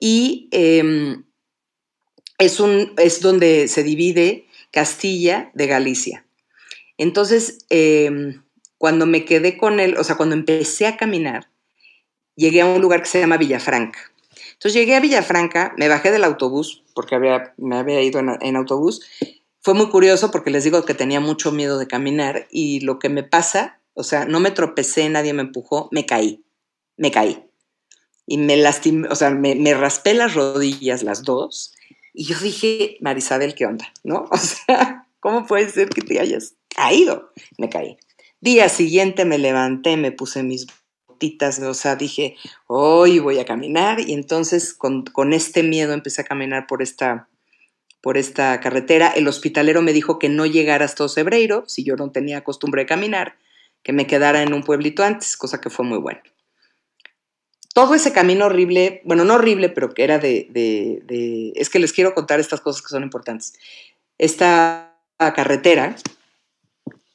Y em, es, un, es donde se divide Castilla de Galicia. Entonces, em, cuando me quedé con él, o sea, cuando empecé a caminar, llegué a un lugar que se llama Villafranca. Entonces llegué a Villafranca, me bajé del autobús, porque había, me había ido en autobús, fue muy curioso porque les digo que tenía mucho miedo de caminar y lo que me pasa, o sea, no me tropecé, nadie me empujó, me caí, me caí. Y me lastimé, o sea, me, raspé las rodillas las dos y yo dije, Marisabel, ¿qué onda? ¿No? O sea, ¿cómo puede ser que te hayas caído? Me caí. Día siguiente me levanté, me puse mis botitas, o sea, dije, hoy voy a caminar y entonces con, con este miedo empecé a caminar por esta por esta carretera. El hospitalero me dijo que no llegara hasta Ocebreiro, si yo no tenía costumbre de caminar, que me quedara en un pueblito antes, cosa que fue muy bueno. Todo ese camino horrible, bueno, no horrible, pero que era de, de, es que les quiero contar estas cosas que son importantes. Esta carretera,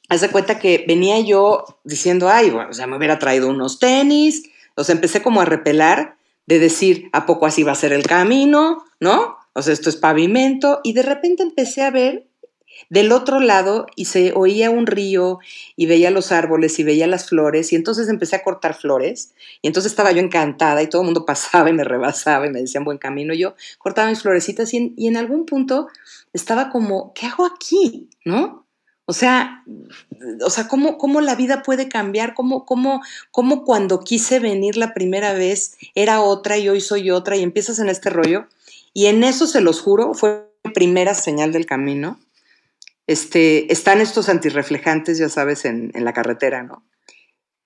haz de cuenta que venía yo diciendo, ay, bueno, o sea, me hubiera traído unos tenis, o sea, empecé como a repelar de decir, ¿a poco así va a ser el camino? ¿No? o sea, esto es pavimento, y de repente empecé a ver del otro lado y se oía un río y veía los árboles y veía las flores y entonces empecé a cortar flores y entonces estaba yo encantada y todo el mundo pasaba y me rebasaba y me decían buen camino yo cortaba mis florecitas y en, algún punto estaba como, ¿qué hago aquí? ¿No? O sea, o sea ¿cómo, cómo la vida puede cambiar? ¿Cómo, cómo, ¿Cómo cuando quise venir la primera vez era otra y hoy soy otra y empiezas en este rollo? Y en eso, se los juro, fue primera señal del camino. Este, están estos antirreflejantes, ya sabes, en, en la carretera, ¿no?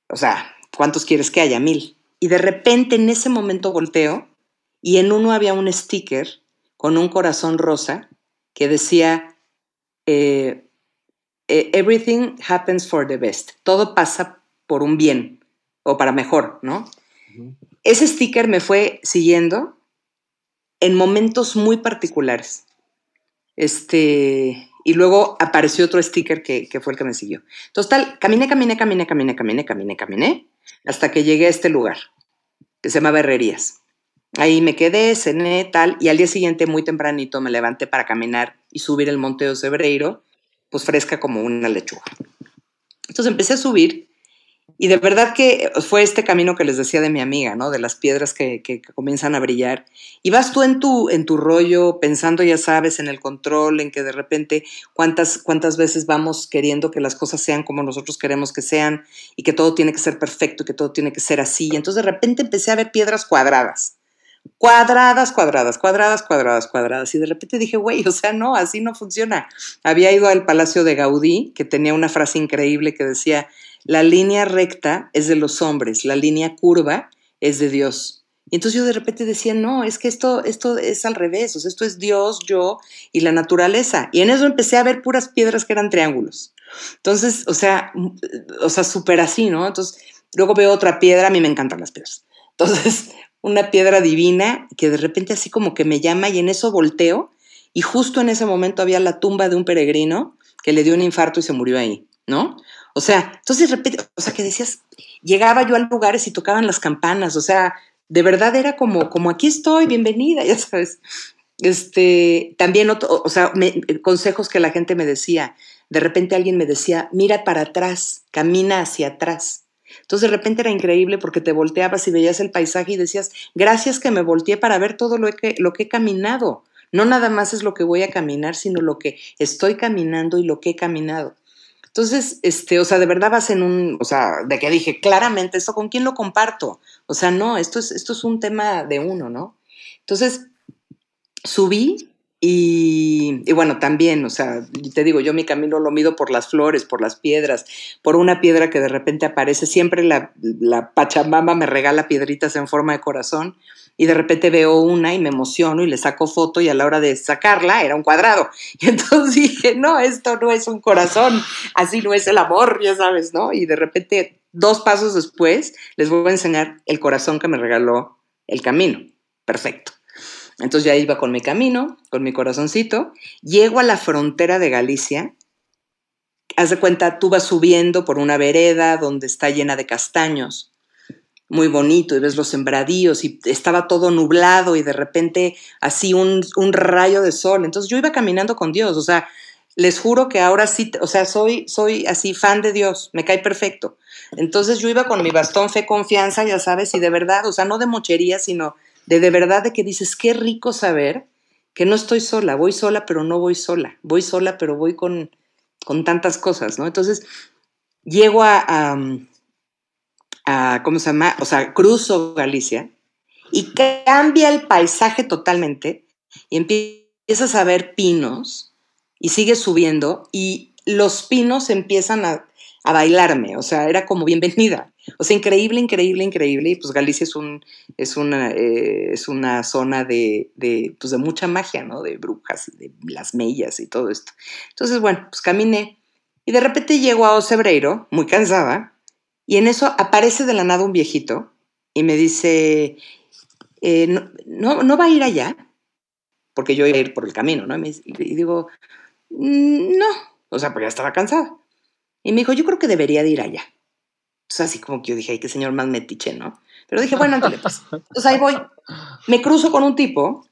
O sea, ¿cuántos quieres que haya? Mil. Y de repente en ese momento volteo y en uno había un sticker con un corazón rosa que decía, eh, eh, everything happens for the best. Todo pasa por un bien o para mejor, ¿no? Ese sticker me fue siguiendo en momentos muy particulares. Este, y luego apareció otro sticker que, fue el que me siguió. Entonces, tal, caminé, caminé, caminé, caminé, caminé, caminé, caminé, hasta que llegué a este lugar, que se llama Herrerías. Ahí me quedé, cené, tal, y al día siguiente, muy tempranito, me levanté para caminar y subir el Monte de Ocebreiro, pues fresca como una lechuga. Entonces empecé a subir y de verdad que fue este camino que les decía de mi amiga, ¿no? De las piedras que, comienzan a brillar. Y vas tú en tu, en tu rollo pensando, ya sabes, en el control, en que de repente cuántas, cuántas veces vamos queriendo que las cosas sean como nosotros queremos que sean y que todo tiene que ser perfecto y que todo tiene que ser así. Y entonces de repente empecé a ver piedras cuadradas. Cuadradas, cuadradas, cuadradas, cuadradas, cuadradas. Y de repente dije, güey, o sea, no, así no funciona. Había ido al Palacio de Gaudí, que tenía una frase increíble que decía, la línea recta es de los hombres, la línea curva es de Dios. Y entonces yo de repente decía, no, es que esto, esto es al revés, o sea, esto es Dios, yo y la naturaleza. Y en eso empecé a ver puras piedras que eran triángulos. Entonces, o sea, o sea, súper así, ¿no? Entonces, luego veo otra piedra, a mí me encantan las piedras. Entonces, una piedra divina que de repente así como que me llama y en eso volteo y justo en ese momento había la tumba de un peregrino que le dio un infarto y se murió ahí, ¿no? O sea, entonces repente, o sea, que decías, llegaba yo a lugares y tocaban las campanas, o sea, de verdad era como, como aquí estoy, bienvenida, ya sabes. Este, también, o sea, consejos que la gente me decía. De repente alguien me decía, mira para atrás, camina hacia atrás. Entonces de repente era increíble porque te volteabas y veías el paisaje y decías, gracias que me volteé para ver todo lo que, lo que he caminado. No nada más es lo que voy a caminar, sino lo que estoy caminando y lo que he caminado. Entonces, este, o sea, de verdad vas en un, o sea, de que dije, claramente, ¿esto con quién lo comparto? O sea, no, esto es, esto es un tema de uno, ¿no? Entonces, subí Y, bueno, también, o sea, te digo, yo mi camino lo mido por las flores, por las piedras, por una piedra que de repente aparece. Siempre la, la Pachamama me regala piedritas en forma de corazón y de repente veo una y me emociono y le saco foto y a la hora de sacarla era un cuadrado. Y entonces dije, no, esto no es un corazón, así no es el amor, ya sabes, ¿no? Y de repente, dos pasos después, les voy a enseñar el corazón que me regaló el camino. Perfecto. Entonces ya iba con mi camino, con mi corazoncito, llego a la frontera de Galicia, haz de cuenta, tú vas subiendo por una vereda donde está llena de castaños, muy bonito, y ves los sembradíos, y estaba todo nublado, y de repente así un, un rayo de sol. Entonces yo iba caminando con Dios, o sea, les juro que ahora sí, o sea, soy, soy así fan de Dios, me cae perfecto. Entonces yo iba con mi bastón fe confianza, ya sabes, y de verdad, o sea, no de mochería, sino de de verdad de que dices, qué rico saber que no estoy sola, voy sola, pero no voy sola, voy sola, pero voy con, con tantas cosas, ¿no? Entonces, llego a, a, ¿cómo se llama? O sea, cruzo Galicia y cambia el paisaje totalmente y empiezas a ver pinos y sigues subiendo y los pinos empiezan a, a bailarme, o sea, era como bienvenida. O sea, increíble, increíble, increíble. Y pues Galicia es, un, es, una, eh, es una zona de, de, pues de mucha magia, ¿no? De brujas, de las mellas y todo esto. Entonces, bueno, pues caminé. Y de repente llego a Ocebreiro, muy cansada, y en eso aparece de la nada un viejito y me dice, eh, no, no, va a ir allá? Porque yo iba a ir por el camino, ¿no? Y, y digo, mm, no, o sea, porque ya estaba cansada. Y me dijo, yo creo que debería de ir allá. Entonces, así como que yo dije, ay, qué señor más metiche, ¿no? Pero dije, bueno, entonces, pues. Entonces ahí voy. Me cruzo con un tipo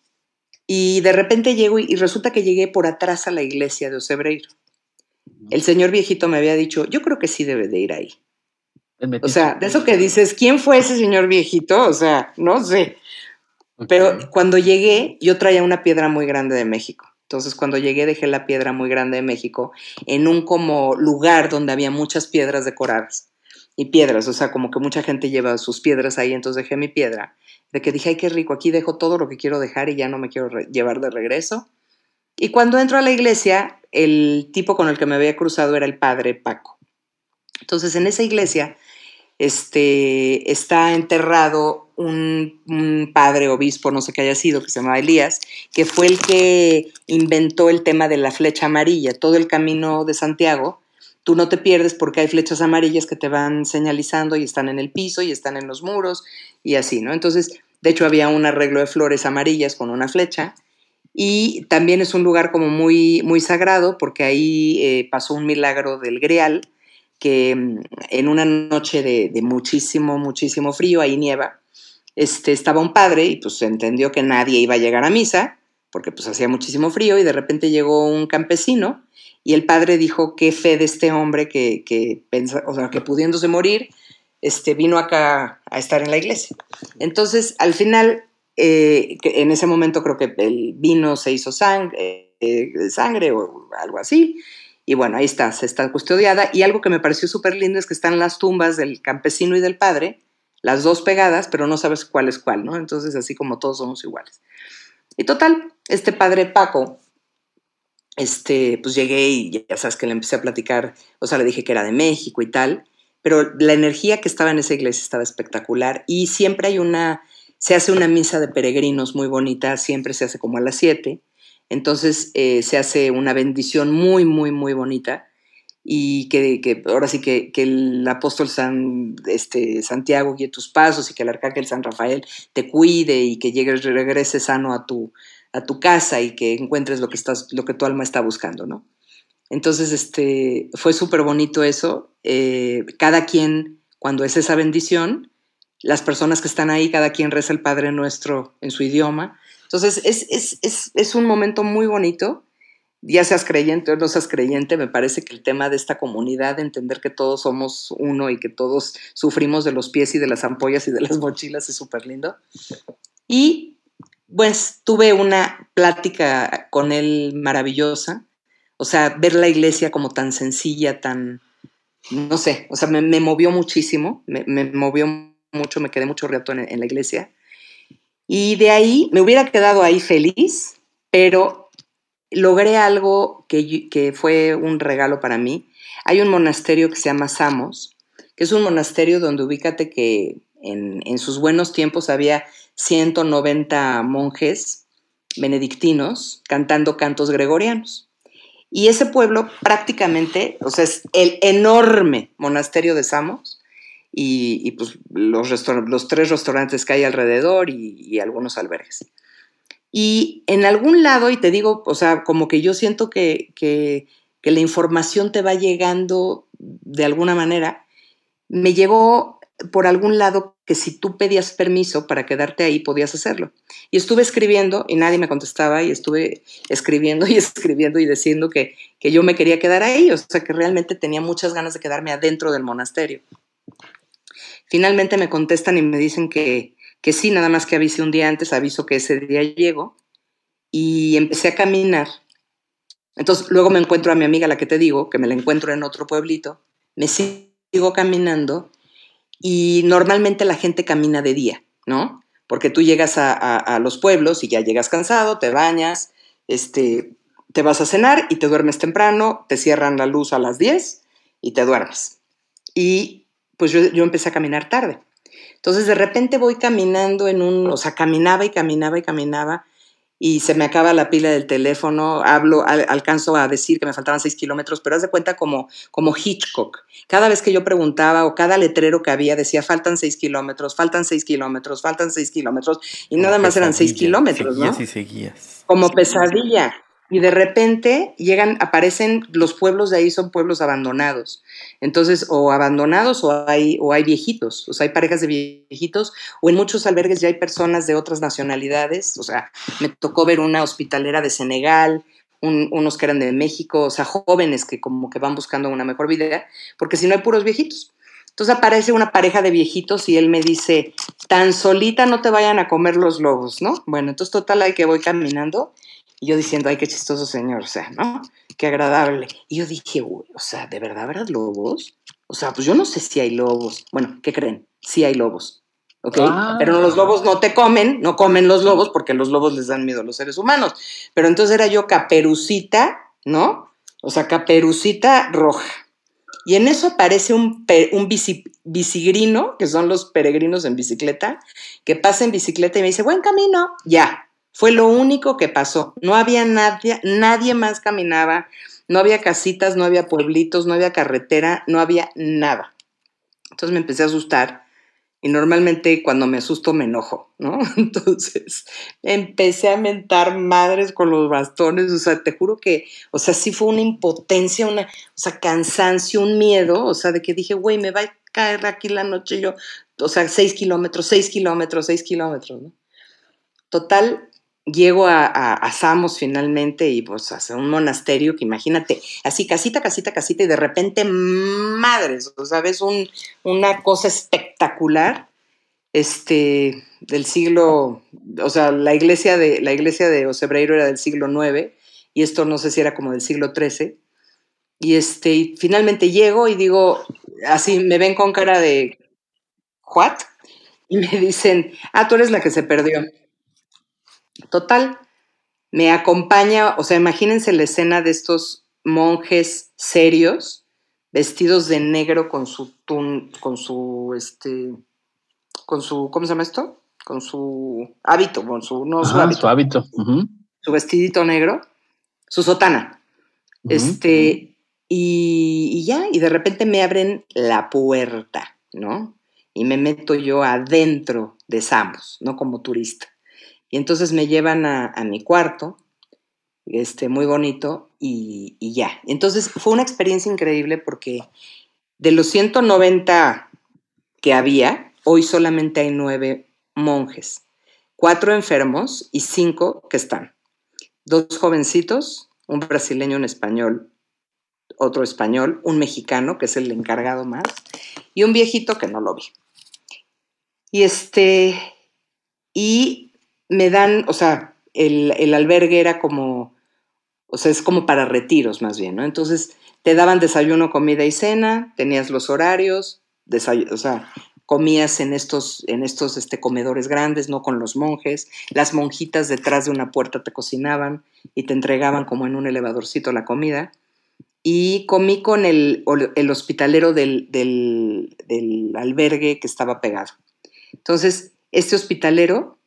y de repente llego y, resulta que llegué por atrás a la iglesia de Ocebreiro. El señor viejito me había dicho, yo creo que sí debe de ir ahí. O sea, de eso que dices, ¿quién fue ese señor viejito? O sea, no sé. Pero cuando llegué, yo traía una piedra muy grande de México. Entonces, cuando llegué, dejé la piedra muy grande de México en un como lugar donde había muchas piedras decoradas y piedras, o sea, como que mucha gente lleva sus piedras ahí, entonces dejé mi piedra, de que dije, ay, qué rico, aquí dejo todo lo que quiero dejar y ya no me quiero llevar de regreso. Y cuando entro a la iglesia, el tipo con el que me había cruzado era el padre Paco. Entonces, en esa iglesia este, está enterrado un, un, padre obispo, no sé qué haya sido, que se llamaba Elías, que fue el que inventó el tema de la flecha amarilla. Todo el camino de Santiago tú no te pierdes porque hay flechas amarillas que te van señalizando y están en el piso y están en los muros y así, ¿no? Entonces, de hecho, había un arreglo de flores amarillas con una flecha y también es un lugar como muy, muy sagrado porque ahí eh, pasó un milagro del Grial que mm, en una noche de, muchísimo, muchísimo frío, ahí nieva, este, estaba un padre y pues entendió que nadie iba a llegar a misa porque pues hacía muchísimo frío y de repente llegó un campesino y el padre dijo qué fe de este hombre que, que, o sea, que pudiéndose morir, este, vino acá a estar en la iglesia. Entonces, al final, eh, en ese momento creo que el vino se hizo sangre, eh, sangre o algo así. Y bueno, ahí está, se está custodiada. Y algo que me pareció súper lindo es que están las tumbas del campesino y del padre, las dos pegadas, pero no sabes cuál es cuál, ¿no? Entonces, así como todos somos iguales. Y total, este padre Paco este, pues llegué y ya sabes que le empecé a platicar, o sea, le dije que era de México y tal, pero la energía que estaba en esa iglesia estaba espectacular y siempre hay una, se hace una misa de peregrinos muy bonita, siempre se hace como a las 7, entonces eh, se hace una bendición muy, muy, muy bonita y que, que ahora sí que, que, el apóstol San, este, Santiago guíe tus pasos y que el arcángel San Rafael te cuide y que llegues, regreses sano a tu, a tu casa y que encuentres lo que, estás, lo que tu alma está buscando, ¿no? Entonces, este, fue súper bonito eso. Eh, cada quien, cuando es esa bendición, las personas que están ahí, cada quien reza el Padre Nuestro en su idioma. Entonces, es, es, es, es un momento muy bonito. Ya seas creyente o no seas creyente, me parece que el tema de esta comunidad, de entender que todos somos uno y que todos sufrimos de los pies y de las ampollas y de las mochilas, es súper lindo. Y pues tuve una plática con él maravillosa, o sea, ver la iglesia como tan sencilla, tan, no sé, o sea, me, movió muchísimo, me, movió mucho, me quedé mucho rato en, la iglesia. Y de ahí me hubiera quedado ahí feliz, pero logré algo que, fue un regalo para mí. Hay un monasterio que se llama Samos, que es un monasterio donde ubícate que en sus buenos tiempos había 190 monjes benedictinos cantando cantos gregorianos. Y ese pueblo prácticamente, o sea, es el enorme monasterio de Samos y, pues los, tres restaurantes que hay alrededor y, algunos albergues. Y en algún lado, y te digo, o sea, como que yo siento que, que, que la información te va llegando de alguna manera, me llegó por algún lado que si tú pedías permiso para quedarte ahí podías hacerlo. Y estuve escribiendo y nadie me contestaba y estuve escribiendo y escribiendo y diciendo que, que yo me quería quedar ahí, o sea que realmente tenía muchas ganas de quedarme adentro del monasterio. Finalmente me contestan y me dicen que, que sí, nada más que avise un día antes, aviso que ese día llego y empecé a caminar. Entonces luego me encuentro a mi amiga, la que te digo, que me la encuentro en otro pueblito, me sigo caminando y normalmente la gente camina de día, ¿no? Porque tú llegas a, los pueblos y ya llegas cansado, te bañas, este, te vas a cenar y te duermes temprano, te cierran la luz a las 10 y te duermes. Y pues yo, yo empecé a caminar tarde. Entonces de repente voy caminando en un, o sea, caminaba y caminaba y caminaba y se me acaba la pila del teléfono, hablo, alcanzo a decir que me faltaban seis kilómetros, pero haz de cuenta como, como Hitchcock. Cada vez que yo preguntaba o cada letrero que había decía faltan seis kilómetros, faltan seis kilómetros, faltan seis kilómetros, y nada más eran seis kilómetros, seguías Y seguías. Como pesadilla y de repente llegan, aparecen, los pueblos de ahí son pueblos abandonados. Entonces, o abandonados o hay, o hay viejitos, o sea, hay parejas de viejitos, o en muchos albergues ya hay personas de otras nacionalidades. O sea, me tocó ver una hospitalera de Senegal, unos que eran de México, o sea, jóvenes que como que van buscando una mejor vida, porque si no hay puros viejitos. Entonces aparece una pareja de viejitos y él me dice, tan solita no te vayan a comer los lobos, ¿no? Bueno, entonces total, hay que voy caminando y yo diciendo, ay, qué chistoso señor, o sea, ¿no? Qué agradable. Y yo dije, o sea, ¿de verdad habrá lobos? O sea, pues yo no sé si hay lobos. Bueno, ¿qué creen? Sí hay lobos. ¿ok? Ah. Pero los lobos no te comen, no comen los lobos porque los lobos les dan miedo a los seres humanos. Pero entonces era yo caperucita, ¿no? O sea, caperucita roja. Y en eso aparece un, un bicigrino, que son los peregrinos en bicicleta, que pasa en bicicleta y me dice, buen camino, ya, fue lo único que pasó. No había nadie, nadie más caminaba, no había casitas, no había pueblitos, no había carretera, no había nada. Entonces me empecé a asustar y normalmente cuando me asusto me enojo, ¿no? Entonces empecé a mentar madres con los bastones, o sea, te juro que, o sea, sí fue una impotencia, una, o sea, cansancio, un miedo, o sea, de que dije, güey, me va a caer aquí la noche yo, o sea, seis kilómetros, seis kilómetros, seis kilómetros, ¿no? Total, llego a, Samos finalmente y pues hacia un monasterio que imagínate, así casita, casita, casita y de repente, madres, ¿sabes? Un, una cosa espectacular este, del siglo, o sea, la iglesia de, la iglesia de Osebreiro era del siglo IX y esto no sé si era como del siglo XIII. Y este, finalmente llego y digo, así me ven con cara de, ¿what? Y me dicen, ah, tú eres la que se perdió. Total, me acompaña, o sea, imagínense la escena de estos monjes serios, vestidos de negro con su con su, este, con su, ¿cómo se llama esto? Con su hábito, con su, no, su hábito. Su hábito. Su vestidito negro, su sotana. Este, y, y ya, y de repente me abren la puerta, ¿no? Y me meto yo adentro de Samos, no como turista. Y entonces me llevan a, mi cuarto, este, muy bonito, y, y, ya. Entonces fue una experiencia increíble porque de los 190 que había, hoy solamente hay nueve monjes, cuatro enfermos y cinco que están. Dos jovencitos, un brasileño, un español, otro español, un mexicano, que es el encargado más, y un viejito que no lo vi. Y este, y me dan, o sea, el, albergue era como, o sea, es como para retiros más bien, ¿no? Entonces te daban desayuno, comida y cena, tenías los horarios, o sea, comías en estos, en estos este, comedores grandes, no con los monjes, las monjitas detrás de una puerta te cocinaban y te entregaban como en un elevadorcito la comida. Y comí con el, el hospitalero del, del, del albergue que estaba pegado. Entonces, este hospitalero,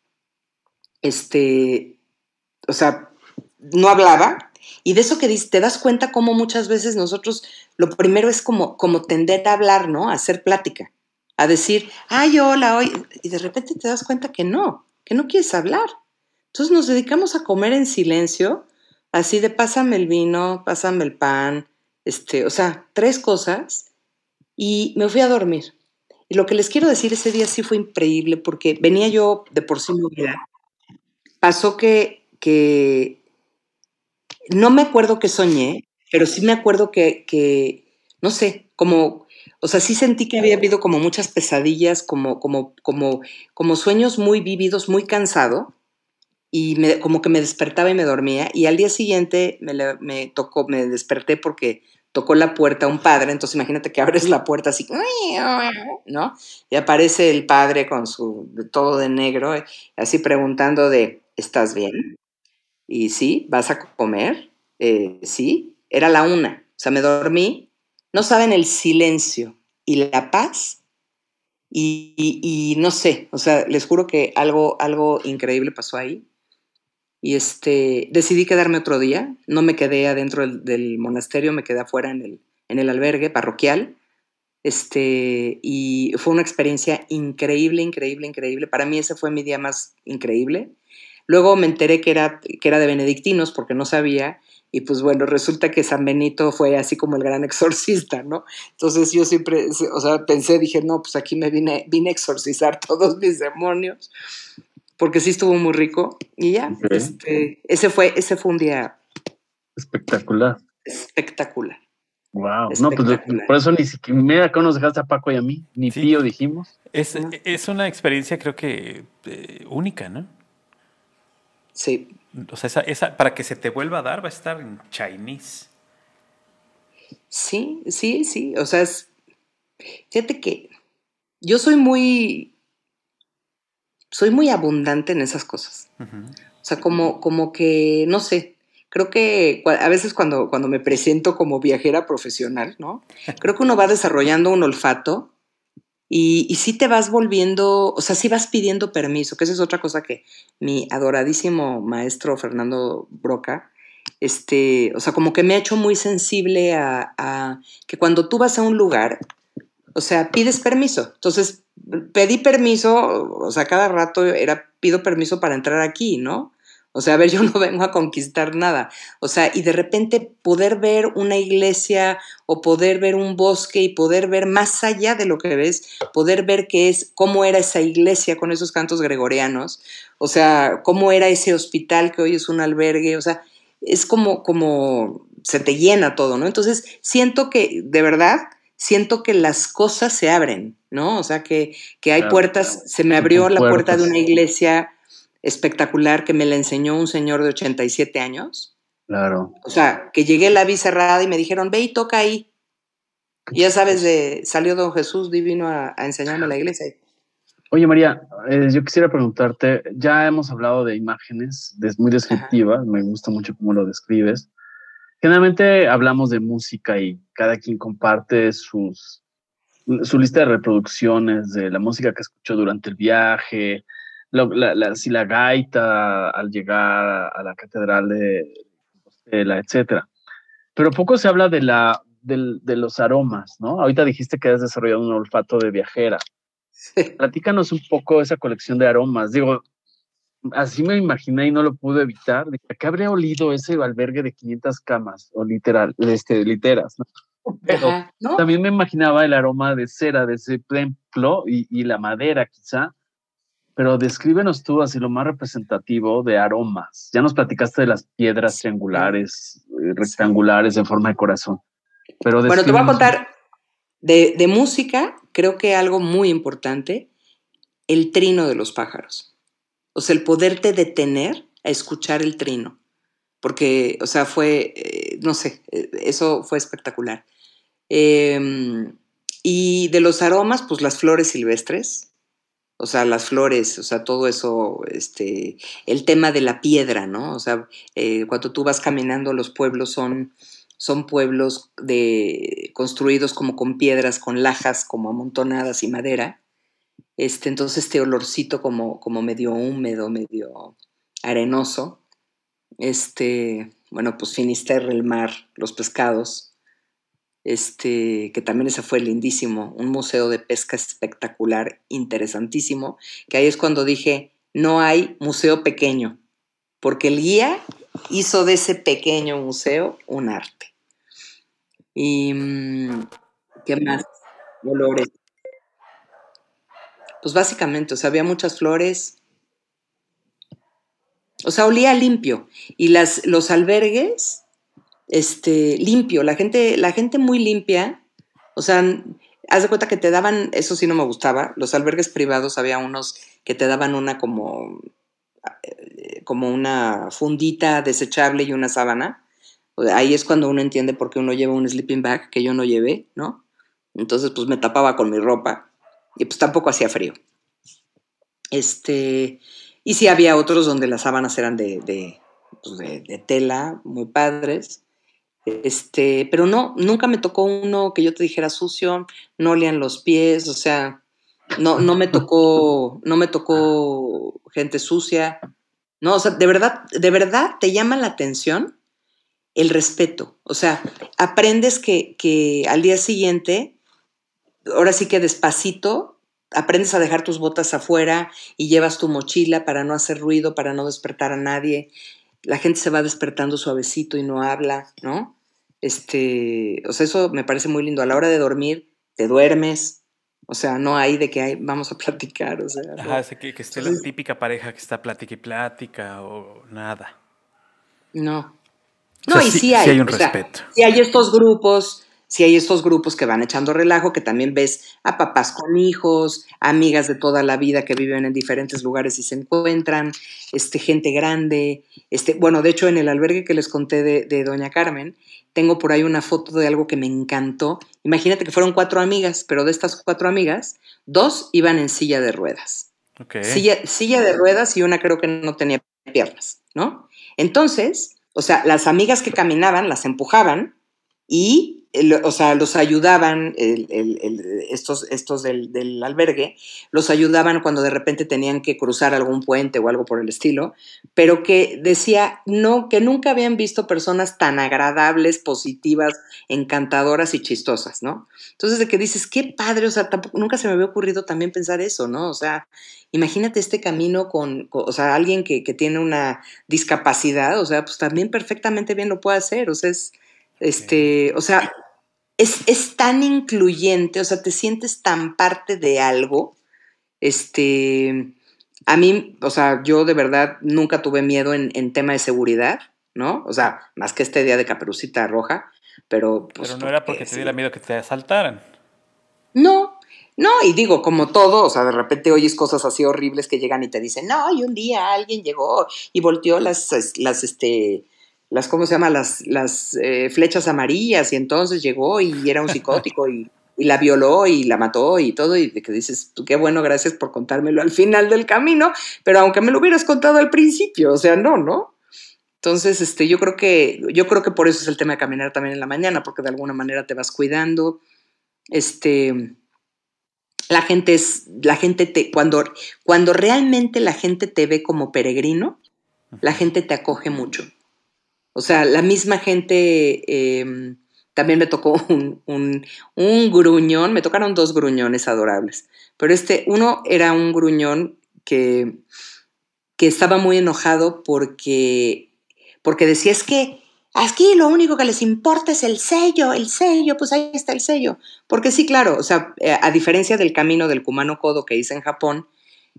este, o sea, no hablaba, y de eso que te das cuenta cómo muchas veces nosotros lo primero es como, como tender a hablar, ¿no? A hacer plática, a decir, ay, hola, hoy, y de repente te das cuenta que no, que no quieres hablar. Entonces nos dedicamos a comer en silencio, así de pásame el vino, pásame el pan, este, o sea, tres cosas, y me fui a dormir. Y lo que les quiero decir ese día sí fue increíble porque venía yo de por sí movida. Pasó que, que no me acuerdo que soñé, pero sí me acuerdo que, que, no sé, como, o sea, sí sentí que había habido como muchas pesadillas, como, como, como, como sueños muy vívidos, muy cansado, y me, como que me despertaba y me dormía, y al día siguiente me, me tocó, me desperté porque tocó la puerta un padre, entonces imagínate que abres la puerta así, ¿no? Y aparece el padre con su todo de negro, así preguntando de, ¿estás bien? Y sí, ¿vas a comer? Eh, sí, era la una, o sea, me dormí, no saben el silencio y la paz y, no sé, o sea, les juro que algo, algo increíble pasó ahí. Y este, decidí quedarme otro día. No me quedé adentro del, monasterio, me quedé afuera en el, en el albergue parroquial. Este, y fue una experiencia increíble, increíble, increíble. Para mí ese fue mi día más increíble. Luego me enteré que era, que era de benedictinos porque no sabía. Y pues bueno, resulta que San Benito fue así como el gran exorcista, ¿no? Entonces yo siempre, o sea, pensé, dije, no, pues aquí me vine, vine a exorcizar todos mis demonios porque sí estuvo muy rico. Y ya, este, ese, fue, ese fue un día espectacular. Espectacular. Wow, no, pues por eso ni siquiera acá nos dejaste a Paco y a mí, ni tío dijimos. Es, es, una experiencia creo que eh, única, ¿no? Sí. O sea, esa, esa, para que se te vuelva a dar va a estar en Chinese. Sí, sí, sí. O sea, es, fíjate que yo soy muy soy muy abundante en esas cosas. O sea, como, como que, no sé, creo que a veces cuando, cuando me presento como viajera profesional, ¿no? Creo que uno va desarrollando un olfato y, y sí te vas volviendo, o sea, sí vas pidiendo permiso, que esa es otra cosa que mi adoradísimo maestro Fernando Broca, este, o sea, como que me ha hecho muy sensible a, a que cuando tú vas a un lugar, o sea, pides permiso. Entonces, pedí permiso, o sea, cada rato era, pido permiso para entrar aquí, ¿no? O sea, a ver, yo no vengo a conquistar nada. O sea, y de repente poder ver una iglesia o poder ver un bosque y poder ver más allá de lo que ves, poder ver qué es, cómo era esa iglesia con esos cantos gregorianos, o sea, cómo era ese hospital que hoy es un albergue, o sea, es como, como se te llena todo, ¿no? Entonces, siento que, de verdad, siento que las cosas se abren, ¿no? O sea, que, hay puertas, se me abrió la puerta de una iglesia espectacular que me la enseñó un señor de 87 años. Claro. O sea, que llegué la vi cerrada y me dijeron, ve y toca ahí. Y ya sabes, de, salió don Jesús divino a, enseñarme la iglesia. Oye, María, eh, yo quisiera preguntarte, ya hemos hablado de imágenes muy descriptivas, me gusta mucho cómo lo describes. Generalmente hablamos de música y cada quien comparte sus, su lista de reproducciones de la música que escuchó durante el viaje, la, si la gaita al llegar a la catedral de Compostela, etc. Pero poco se habla de, la, de, los aromas, ¿no? Ahorita dijiste que has desarrollado un olfato de viajera. Platícanos un poco esa colección de aromas. Digo, así me imaginé y no lo pude evitar. Dije, ¿qué habría olido ese albergue de 500 camas o literal, este, literas? Pero también me imaginaba el aroma de cera de ese templo y, la madera quizá. Pero descríbenos tú así lo más representativo de aromas. Ya nos platicaste de las piedras triangulares, eh, rectangulares en forma de corazón. Pero bueno, te voy a contar de, de música, creo que algo muy importante, el trino de los pájaros. O sea, el poderte detener a escuchar el trino. Porque, o sea, fue, eh, no sé, eh, eso fue espectacular. Em, y de los aromas, pues las flores silvestres, o sea, las flores, o sea, todo eso, este, el tema de la piedra, ¿no? O sea, eh, cuando tú vas caminando, los pueblos son, son pueblos de, construidos como con piedras, con lajas como amontonadas y madera. Este, entonces este olorcito como, como medio húmedo, medio arenoso. Este, bueno, pues Finisterre, el mar, los pescados este, que también ese fue lindísimo, un museo de pesca espectacular, interesantísimo, que ahí es cuando dije, no hay museo pequeño, porque el guía hizo de ese pequeño museo un arte. Y, mm, ¿qué más? Olores. Pues básicamente, o sea, había muchas flores. O sea, olía limpio. Y las, los albergues este, limpio, la gente, la gente muy limpia, o sea, haz de cuenta que te daban, eso sí no me gustaba, los albergues privados había unos que te daban una como, eh, como una fundita desechable y una sábana. Ahí es cuando uno entiende por qué uno lleva un sleeping bag que yo no llevé, ¿no? Entonces, pues me tapaba con mi ropa y pues tampoco hacía frío. Este, y sí había otros donde las sábanas eran de, de, pues de tela, muy padres. Este, pero no, nunca me tocó uno que yo te dijera sucio, no olían los pies, o sea, no, no me tocó, no me tocó gente sucia. No, o sea, de verdad, de verdad te llama la atención el respeto. O sea, aprendes que, que al día siguiente, ahora sí que despacito, aprendes a dejar tus botas afuera y llevas tu mochila para no hacer ruido, para no despertar a nadie la gente se va despertando suavecito y no habla, ¿no? Este, o sea, eso me parece muy lindo. A la hora de dormir, te duermes. O sea, no hay de que hay, vamos a platicar, o sea. Ajá, que, que esté la típica pareja que está plática y plática o nada. No. No, y sí, hay. Sí hay un respeto. sí hay estos grupos si hay estos grupos que van echando relajo, que también ves a papás con hijos, amigas de toda la vida que viven en diferentes lugares y se encuentran, este, gente grande. Este, bueno, de hecho, en el albergue que les conté de, Doña Carmen, tengo por ahí una foto de algo que me encantó. Imagínate que fueron cuatro amigas, pero de estas cuatro amigas, dos iban en silla de ruedas. Silla, silla de ruedas y una creo que no tenía piernas, ¿no? Entonces, o sea, las amigas que caminaban las empujaban y o sea, los ayudaban, estos, estos del, albergue, los ayudaban cuando de repente tenían que cruzar algún puente o algo por el estilo, pero que decía no, que nunca habían visto personas tan agradables, positivas, encantadoras y chistosas, ¿no? Entonces, de que dices, qué padre, o sea, nunca se me había ocurrido también pensar eso, ¿no? O sea, imagínate este camino con, o sea, alguien que, que tiene una discapacidad, o sea, pues también perfectamente bien lo puede hacer, o sea, es este, o sea, es, tan incluyente, o sea, te sientes tan parte de algo. Este, a mí, o sea, yo de verdad nunca tuve miedo en, tema de seguridad, ¿no? O sea, más que este día de caperucita roja, pero... Pues, pero no era porque te diera miedo que te asaltaran. No, no, y digo, como todo, o sea, de repente oyes cosas así horribles que llegan y te dicen, no, y un día alguien llegó y volteó las, las, este, las, ¿cómo se llama? Las, las eh, flechas amarillas y entonces llegó y era un psicótico y, la violó y la mató y todo y que dices, qué bueno, gracias por contármelo al final del camino, pero aunque me lo hubieras contado al principio, o sea, no, ¿no? Entonces, este, yo creo que, yo creo que por eso es el tema de caminar también en la mañana, porque de alguna manera te vas cuidando. Este, la gente es, la gente te, cuando, cuando realmente la gente te ve como peregrino, la gente te acoge mucho. O sea, la misma gente, em, también me tocó un, un, gruñón, me tocaron dos gruñones adorables, pero este, uno era un gruñón que, que estaba muy enojado porque, porque decía, es que aquí lo único que les importa es el sello, el sello, pues ahí está el sello. Porque sí, claro, o sea, eh, a diferencia del camino del Kumano Kodo que hice en Japón,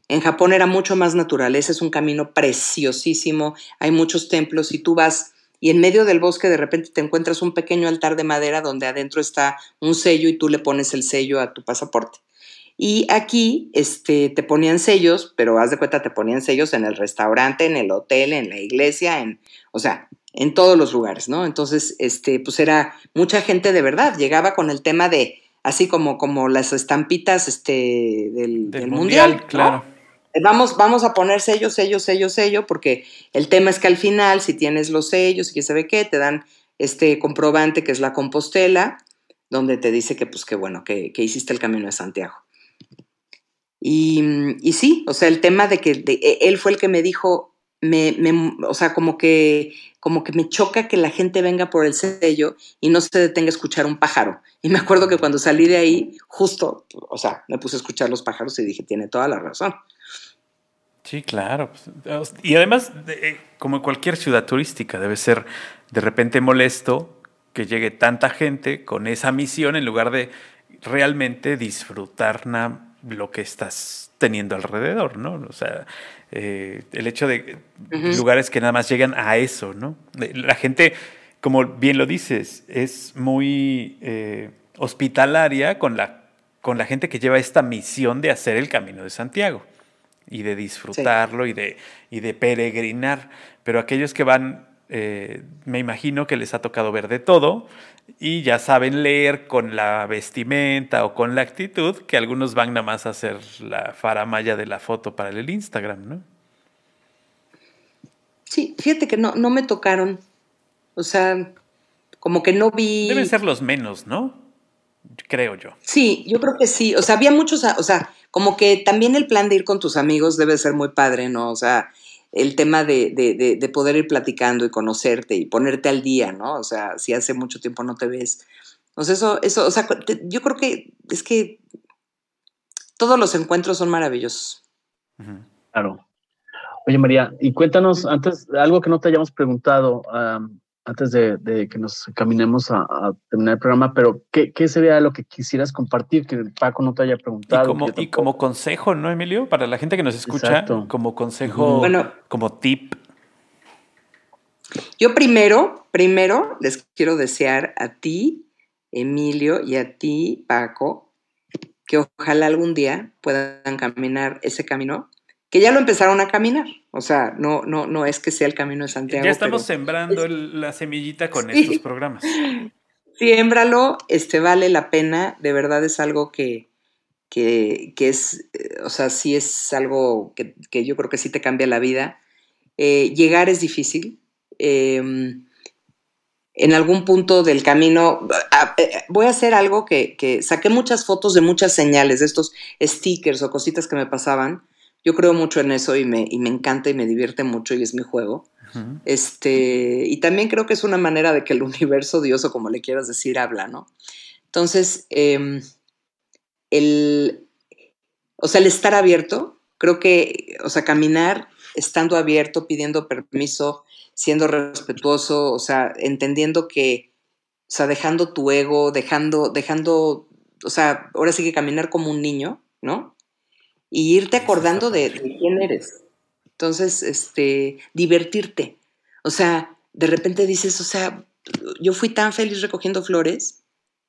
en Japón era mucho más natural, ese es un camino preciosísimo, hay muchos templos y tú vas y en medio del bosque de repente te encuentras un pequeño altar de madera donde adentro está un sello y tú le pones el sello a tu pasaporte. Y aquí este, te ponían sellos, pero haz de cuenta, te ponían sellos en el restaurante, en el hotel, en la iglesia, en, o sea, en todos los lugares, ¿no? Entonces, este, pues era mucha gente de verdad, llegaba con el tema de así como, como las estampitas este, del, mundial, claro. Vamos, vamos a poner sello, sello, sello, sello, porque el tema es que al final, si tienes los sellos y que sabe qué, te dan este comprobante que es la Compostela, donde te dice que, pues, bueno, que, hiciste el camino de Santiago. Y, y, sí, o sea, el tema de que e, él fue el que me dijo, me, me, o sea, como que, como que me choca que la gente venga por el sello y no se detenga a escuchar un pájaro. Y me acuerdo que cuando salí de ahí, justo, o sea, me puse a escuchar los pájaros y dije, tiene toda la razón. Sí, claro. Pues, y además, eh, como cualquier ciudad turística, debe ser de repente molesto que llegue tanta gente con esa misión en lugar de realmente disfrutar lo que estás teniendo alrededor, ¿no? O sea, eh, el hecho de lugares que nada más llegan a eso, ¿no? La gente, como bien lo dices, es muy eh, hospitalaria con la, con la gente que lleva esta misión de hacer el Camino de Santiago y de disfrutarlo y, de, y de peregrinar. Pero aquellos que van, eh, me imagino que les ha tocado ver de todo y ya saben leer con la vestimenta o con la actitud que algunos van nada más a hacer la faramaya de la foto para el Instagram, ¿no? Sí, fíjate que no, no me tocaron. O sea, como que no vi. Deben ser los menos, ¿no? Creo yo. Sí, yo creo que sí. O sea, había muchos, o sea, como que también el plan de ir con tus amigos debe ser muy padre, ¿no? O sea, el tema de, de, de, poder ir platicando y conocerte y ponerte al día, ¿no? O sea, si hace mucho tiempo no te ves. O sea, eso, eso, o sea, yo creo que es que todos los encuentros son maravillosos. Claro. Oye, María, y cuéntanos antes algo que no te hayamos preguntado antes de, que nos caminemos a, terminar el programa, pero ¿qué, sería lo que quisieras compartir que Paco no te haya preguntado? Y como, consejo, ¿no, Emilio? Para la gente que nos escucha, como consejo, bueno, como tip. Yo primero, primero les quiero desear a ti, Emilio, y a ti, Paco, que ojalá algún día puedan caminar ese camino que ya lo empezaron a caminar. O sea, no, no, no es que sea el camino de Santiago. Ya estamos sembrando la semillita con estos programas. Siémbralo, este vale la pena, de verdad es algo que, que, es, eh, o sea, sí es algo que, yo creo que sí te cambia la vida. Eh, llegar es difícil. Em, en algún punto del camino, eh, voy a hacer algo que, que, saqué muchas fotos de muchas señales, de estos stickers o cositas que me pasaban, yo creo mucho en eso y me, y me encanta y me divierte mucho y es mi juego. este, y también creo que es una manera de que el universo, Dios o como le quieras decir, habla, ¿no? Entonces, em, el, o sea, el estar abierto, creo que, o sea, caminar estando abierto, pidiendo permiso, siendo respetuoso, o sea, entendiendo que, o sea, dejando tu ego, dejando, dejando, o sea, ahora sí que caminar como un niño, ¿no? Y irte acordando de, quién eres. Entonces, este, divertirte. O sea, de repente dices, o sea, yo fui tan feliz recogiendo flores,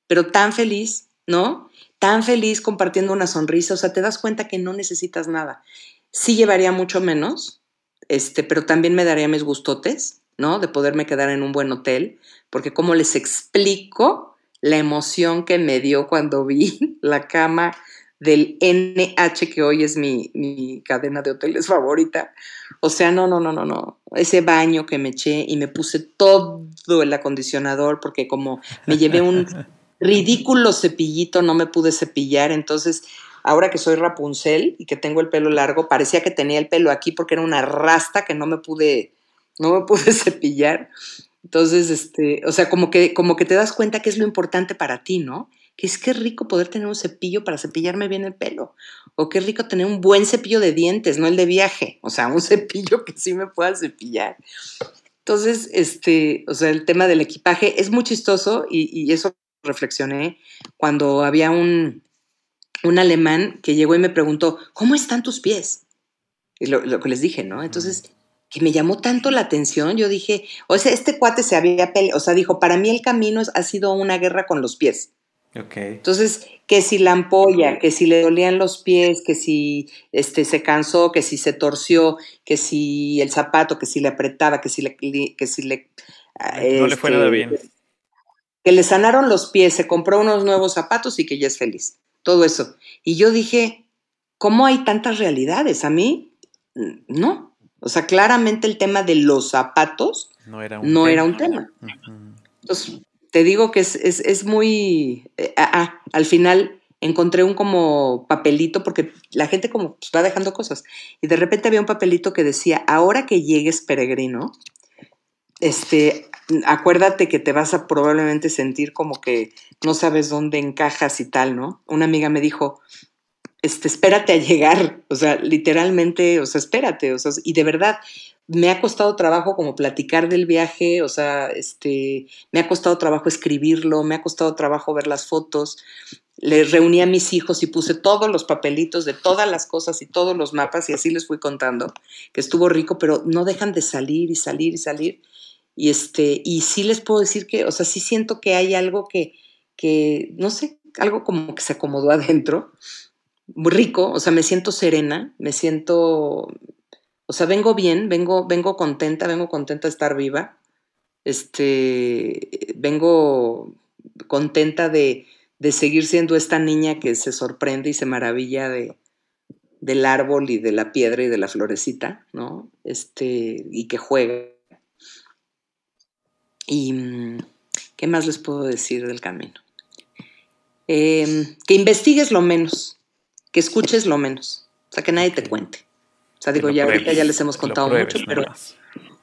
pero tan feliz, ¿no? Tan feliz compartiendo una sonrisa, o sea, te das cuenta que no necesitas nada. Sí llevaría mucho menos, este, pero también me daría mis gustotes, ¿no? De poderme quedar en un buen hotel, porque como les explico la emoción que me dio cuando vi la cama del NH, que hoy es mi, cadena de hoteles favorita. O sea, no, no, no, no, no. Ese baño que me eché y me puse todo el acondicionador porque como me llevé un ridículo cepillito, no me pude cepillar. Entonces, ahora que soy Rapunzel y que tengo el pelo largo, parecía que tenía el pelo aquí porque era una rasta que no me pude, no me pude cepillar. Entonces, este, o sea, como que, como que te das cuenta que es lo importante para ti, ¿no? Que es que rico poder tener un cepillo para cepillarme bien el pelo, o qué rico tener un buen cepillo de dientes, no el de viaje, o sea, un cepillo que sí me pueda cepillar. Entonces, este, o sea, el tema del equipaje es muy chistoso y, eso reflexioné cuando había un, un alemán que llegó y me preguntó, ¿cómo están tus pies? Y lo, lo que les dije, ¿no? Entonces, que me llamó tanto la atención, yo dije, o sea, este cuate se había peleado, o sea, dijo, para mí el camino ha sido una guerra con los pies. Entonces, que si la ampolla, que si le dolían los pies, que si este, se cansó, que si se torció, que si el zapato, que si le apretaba, que si le... Que si le no le fue nada este, bien. que le sanaron los pies, se compró unos nuevos zapatos y que ya es feliz. Todo eso. Y yo dije, ¿cómo hay tantas realidades? A mí, no. O sea, claramente el tema de los zapatos no era un tema. Era un tema. Entonces, te digo que es, muy... Eh, ah, ah, al final encontré un como papelito, porque la gente como pues, va dejando cosas. Y de repente había un papelito que decía, ahora que llegues peregrino, este, acuérdate que te vas a probablemente sentir como que no sabes dónde encajas y tal, ¿no? Una amiga me dijo, este, espérate a llegar, o sea, literalmente, o sea, espérate, o sea, y de verdad, me ha costado trabajo como platicar del viaje, o sea, este, me ha costado trabajo escribirlo, me ha costado trabajo ver las fotos. Le reuní a mis hijos y puse todos los papelitos de todas las cosas y todos los mapas y así les fui contando, que estuvo rico, pero no dejan de salir y salir y salir. Y este, y sí les puedo decir que, o sea, sí siento que hay algo que, que, no sé, algo como que se acomodó adentro, muy rico, o sea, me siento serena, me siento, o sea, vengo bien, vengo, vengo contenta, vengo contenta de estar viva, este, vengo contenta de, de seguir siendo esta niña que se sorprende y se maravilla de, del árbol y de la piedra y de la florecita, ¿no? Este, y que juega y mm, ¿qué más les puedo decir del camino? Em, que investigues lo menos, que escuches lo menos, o sea, que nadie te cuente. O sea, digo, ya ahorita ya les hemos contado mucho, pero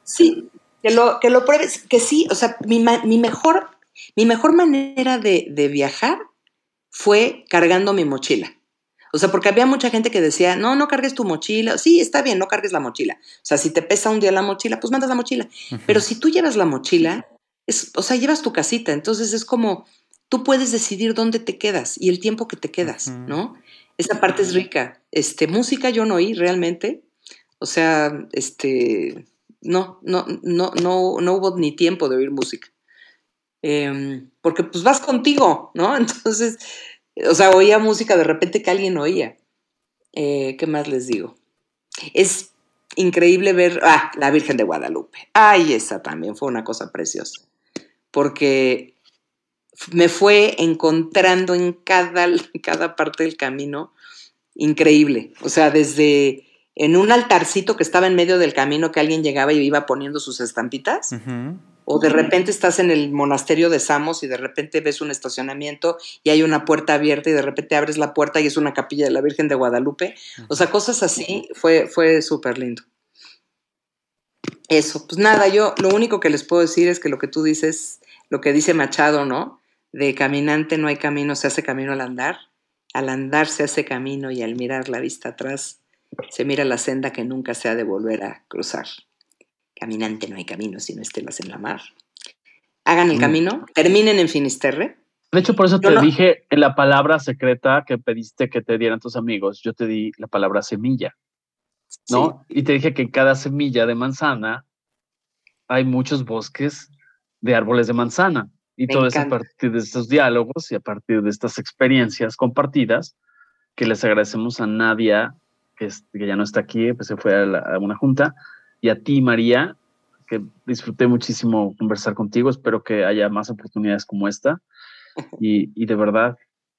sí, que lo, que lo pruebes, que sí, o sea, mi, mejor, mi mejor manera de, de viajar fue cargando mi mochila. O sea, porque había mucha gente que decía, no, no cargues tu mochila. Sí, está bien, no cargues la mochila. O sea, si te pesa un día la mochila, pues mandas la mochila. Pero si tú llevas la mochila, es, o sea, llevas tu casita. Entonces es como, tú puedes decidir dónde te quedas y el tiempo que te quedas, ¿no? Esa parte es rica. Este, música yo no oí realmente. O sea, este, no, no, no, no, no hubo ni tiempo de oír música. Em, porque pues vas contigo, ¿no? Entonces, o sea, oía música de repente que alguien oía. Eh, ¿Qué más les digo? Es increíble ver, ah, la Virgen de Guadalupe. Ay, esa también fue una cosa preciosa. Porque me fue encontrando en cada, cada parte del camino increíble. O sea, desde en un altarcito que estaba en medio del camino que alguien llegaba y iba poniendo sus estampitas. O de repente estás en el monasterio de Samos y de repente ves un estacionamiento y hay una puerta abierta y de repente abres la puerta y es una capilla de la Virgen de Guadalupe. O sea, cosas así fue, fue súper lindo. Eso, pues nada, yo lo único que les puedo decir es que lo que tú dices, lo que dice Machado, ¿no? De caminante no hay camino, se hace camino al andar. Al andar se hace camino y al mirar la vista atrás se mira la senda que nunca se ha de volver a cruzar. Caminante no hay camino si no estelas en la mar. Hagan el mm. camino, terminen en Finisterre. De hecho, por eso te dije en la palabra secreta que pediste que te dieran tus amigos, yo te di la palabra semilla, ¿no? Y te dije que en cada semilla de manzana hay muchos bosques de árboles de manzana. Y todo es a partir de estos diálogos y a partir de estas experiencias compartidas que les agradecemos a Nadia, que, que ya no está aquí, pues se fue a una junta, y a ti, María, que disfruté muchísimo conversar contigo. Espero que haya más oportunidades como esta. Y, y de verdad,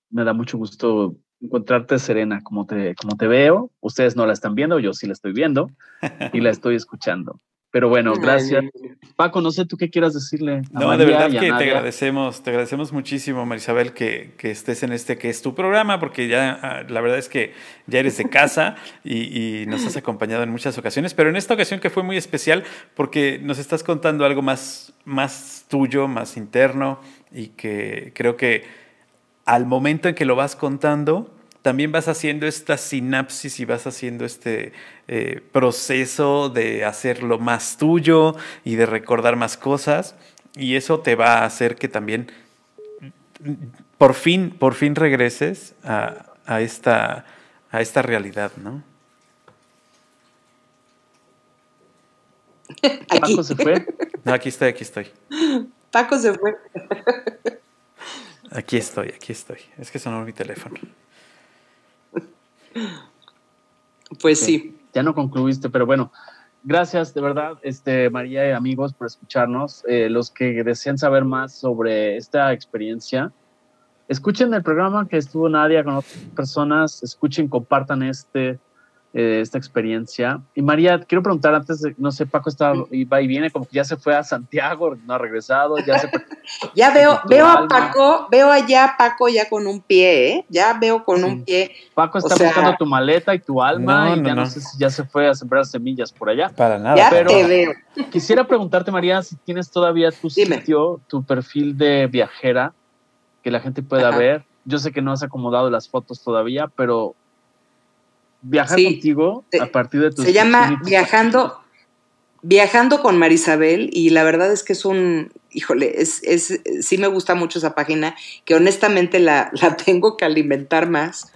me da mucho gusto encontrarte serena como te, como te veo. Ustedes no la están viendo, yo sí la estoy viendo y la estoy escuchando. Pero bueno, gracias. Paco, no sé tú qué quieras decirle. A no, de verdad que te agradecemos, te agradecemos muchísimo, Marisabel, que, que, estés en este que es tu programa, porque ya ah, la verdad es que ya eres de casa y, y, nos has acompañado en muchas ocasiones, pero en esta ocasión que fue muy especial porque nos estás contando algo más, más tuyo, más interno y que creo que al momento en que lo vas contando, también vas haciendo esta sinapsis y vas haciendo este eh, proceso de hacerlo más tuyo y de recordar más cosas. Y eso te va a hacer que también por fin, por fin regreses a, esta, a esta realidad, ¿no? Paco se fue. No, aquí estoy, aquí estoy. Paco se fue. Aquí estoy, aquí estoy. Es que sonó mi teléfono. Pues sí. Ya no concluiste, pero bueno, gracias de verdad, este, María y amigos, por escucharnos. Eh, los que desean saber más sobre esta experiencia, escuchen el programa que estuvo Nadia con otras personas, escuchen, compartan este, eh, esta experiencia. Y María, quiero preguntar antes de, no sé, Paco está, y va y viene, como que ya se fue a Santiago, no ha regresado, ya se Ya veo, veo a Paco, veo allá a Paco ya con un pie, ¿eh? Ya veo con un pie. Paco está buscando tu maleta y tu alma y ya no, sé si ya se fue a sembrar semillas por allá. Para nada. Ya te veo. Quisiera preguntarte, María, si tienes todavía tu sitio, tu perfil de viajera, que la gente pueda ver. Yo sé que no has acomodado las fotos todavía, pero viajar contigo a partir de tu... Se llama Viajando, Viajando con Marisabel y la verdad es que es un, híjole, es, es, sí me gusta mucho esa página, que honestamente la, la tengo que alimentar más,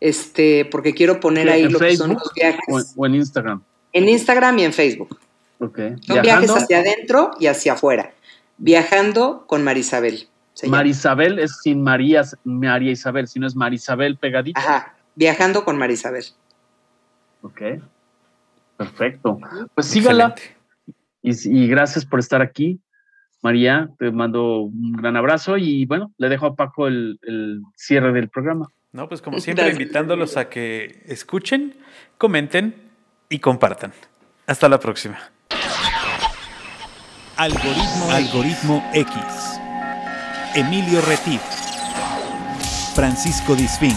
este, porque quiero poner ahí lo que son los viajes. O, en Instagram. En Instagram y en Facebook. Okay. Son viajes hacia adentro y hacia afuera. Viajando con Marisabel. Marisabel es sin María, María Isabel, sino es Marisabel pegadita. Ajá, viajando con Marisabel. Ok. Perfecto. Pues sígala. Y, gracias por estar aquí. María, te mando un gran abrazo y bueno, le dejo a Paco el, cierre del programa. No, pues como siempre, invitándolos a que escuchen, comenten y compartan. Hasta la próxima. Algoritmo, Algoritmo X. Emilio Retif. Francisco Disfín.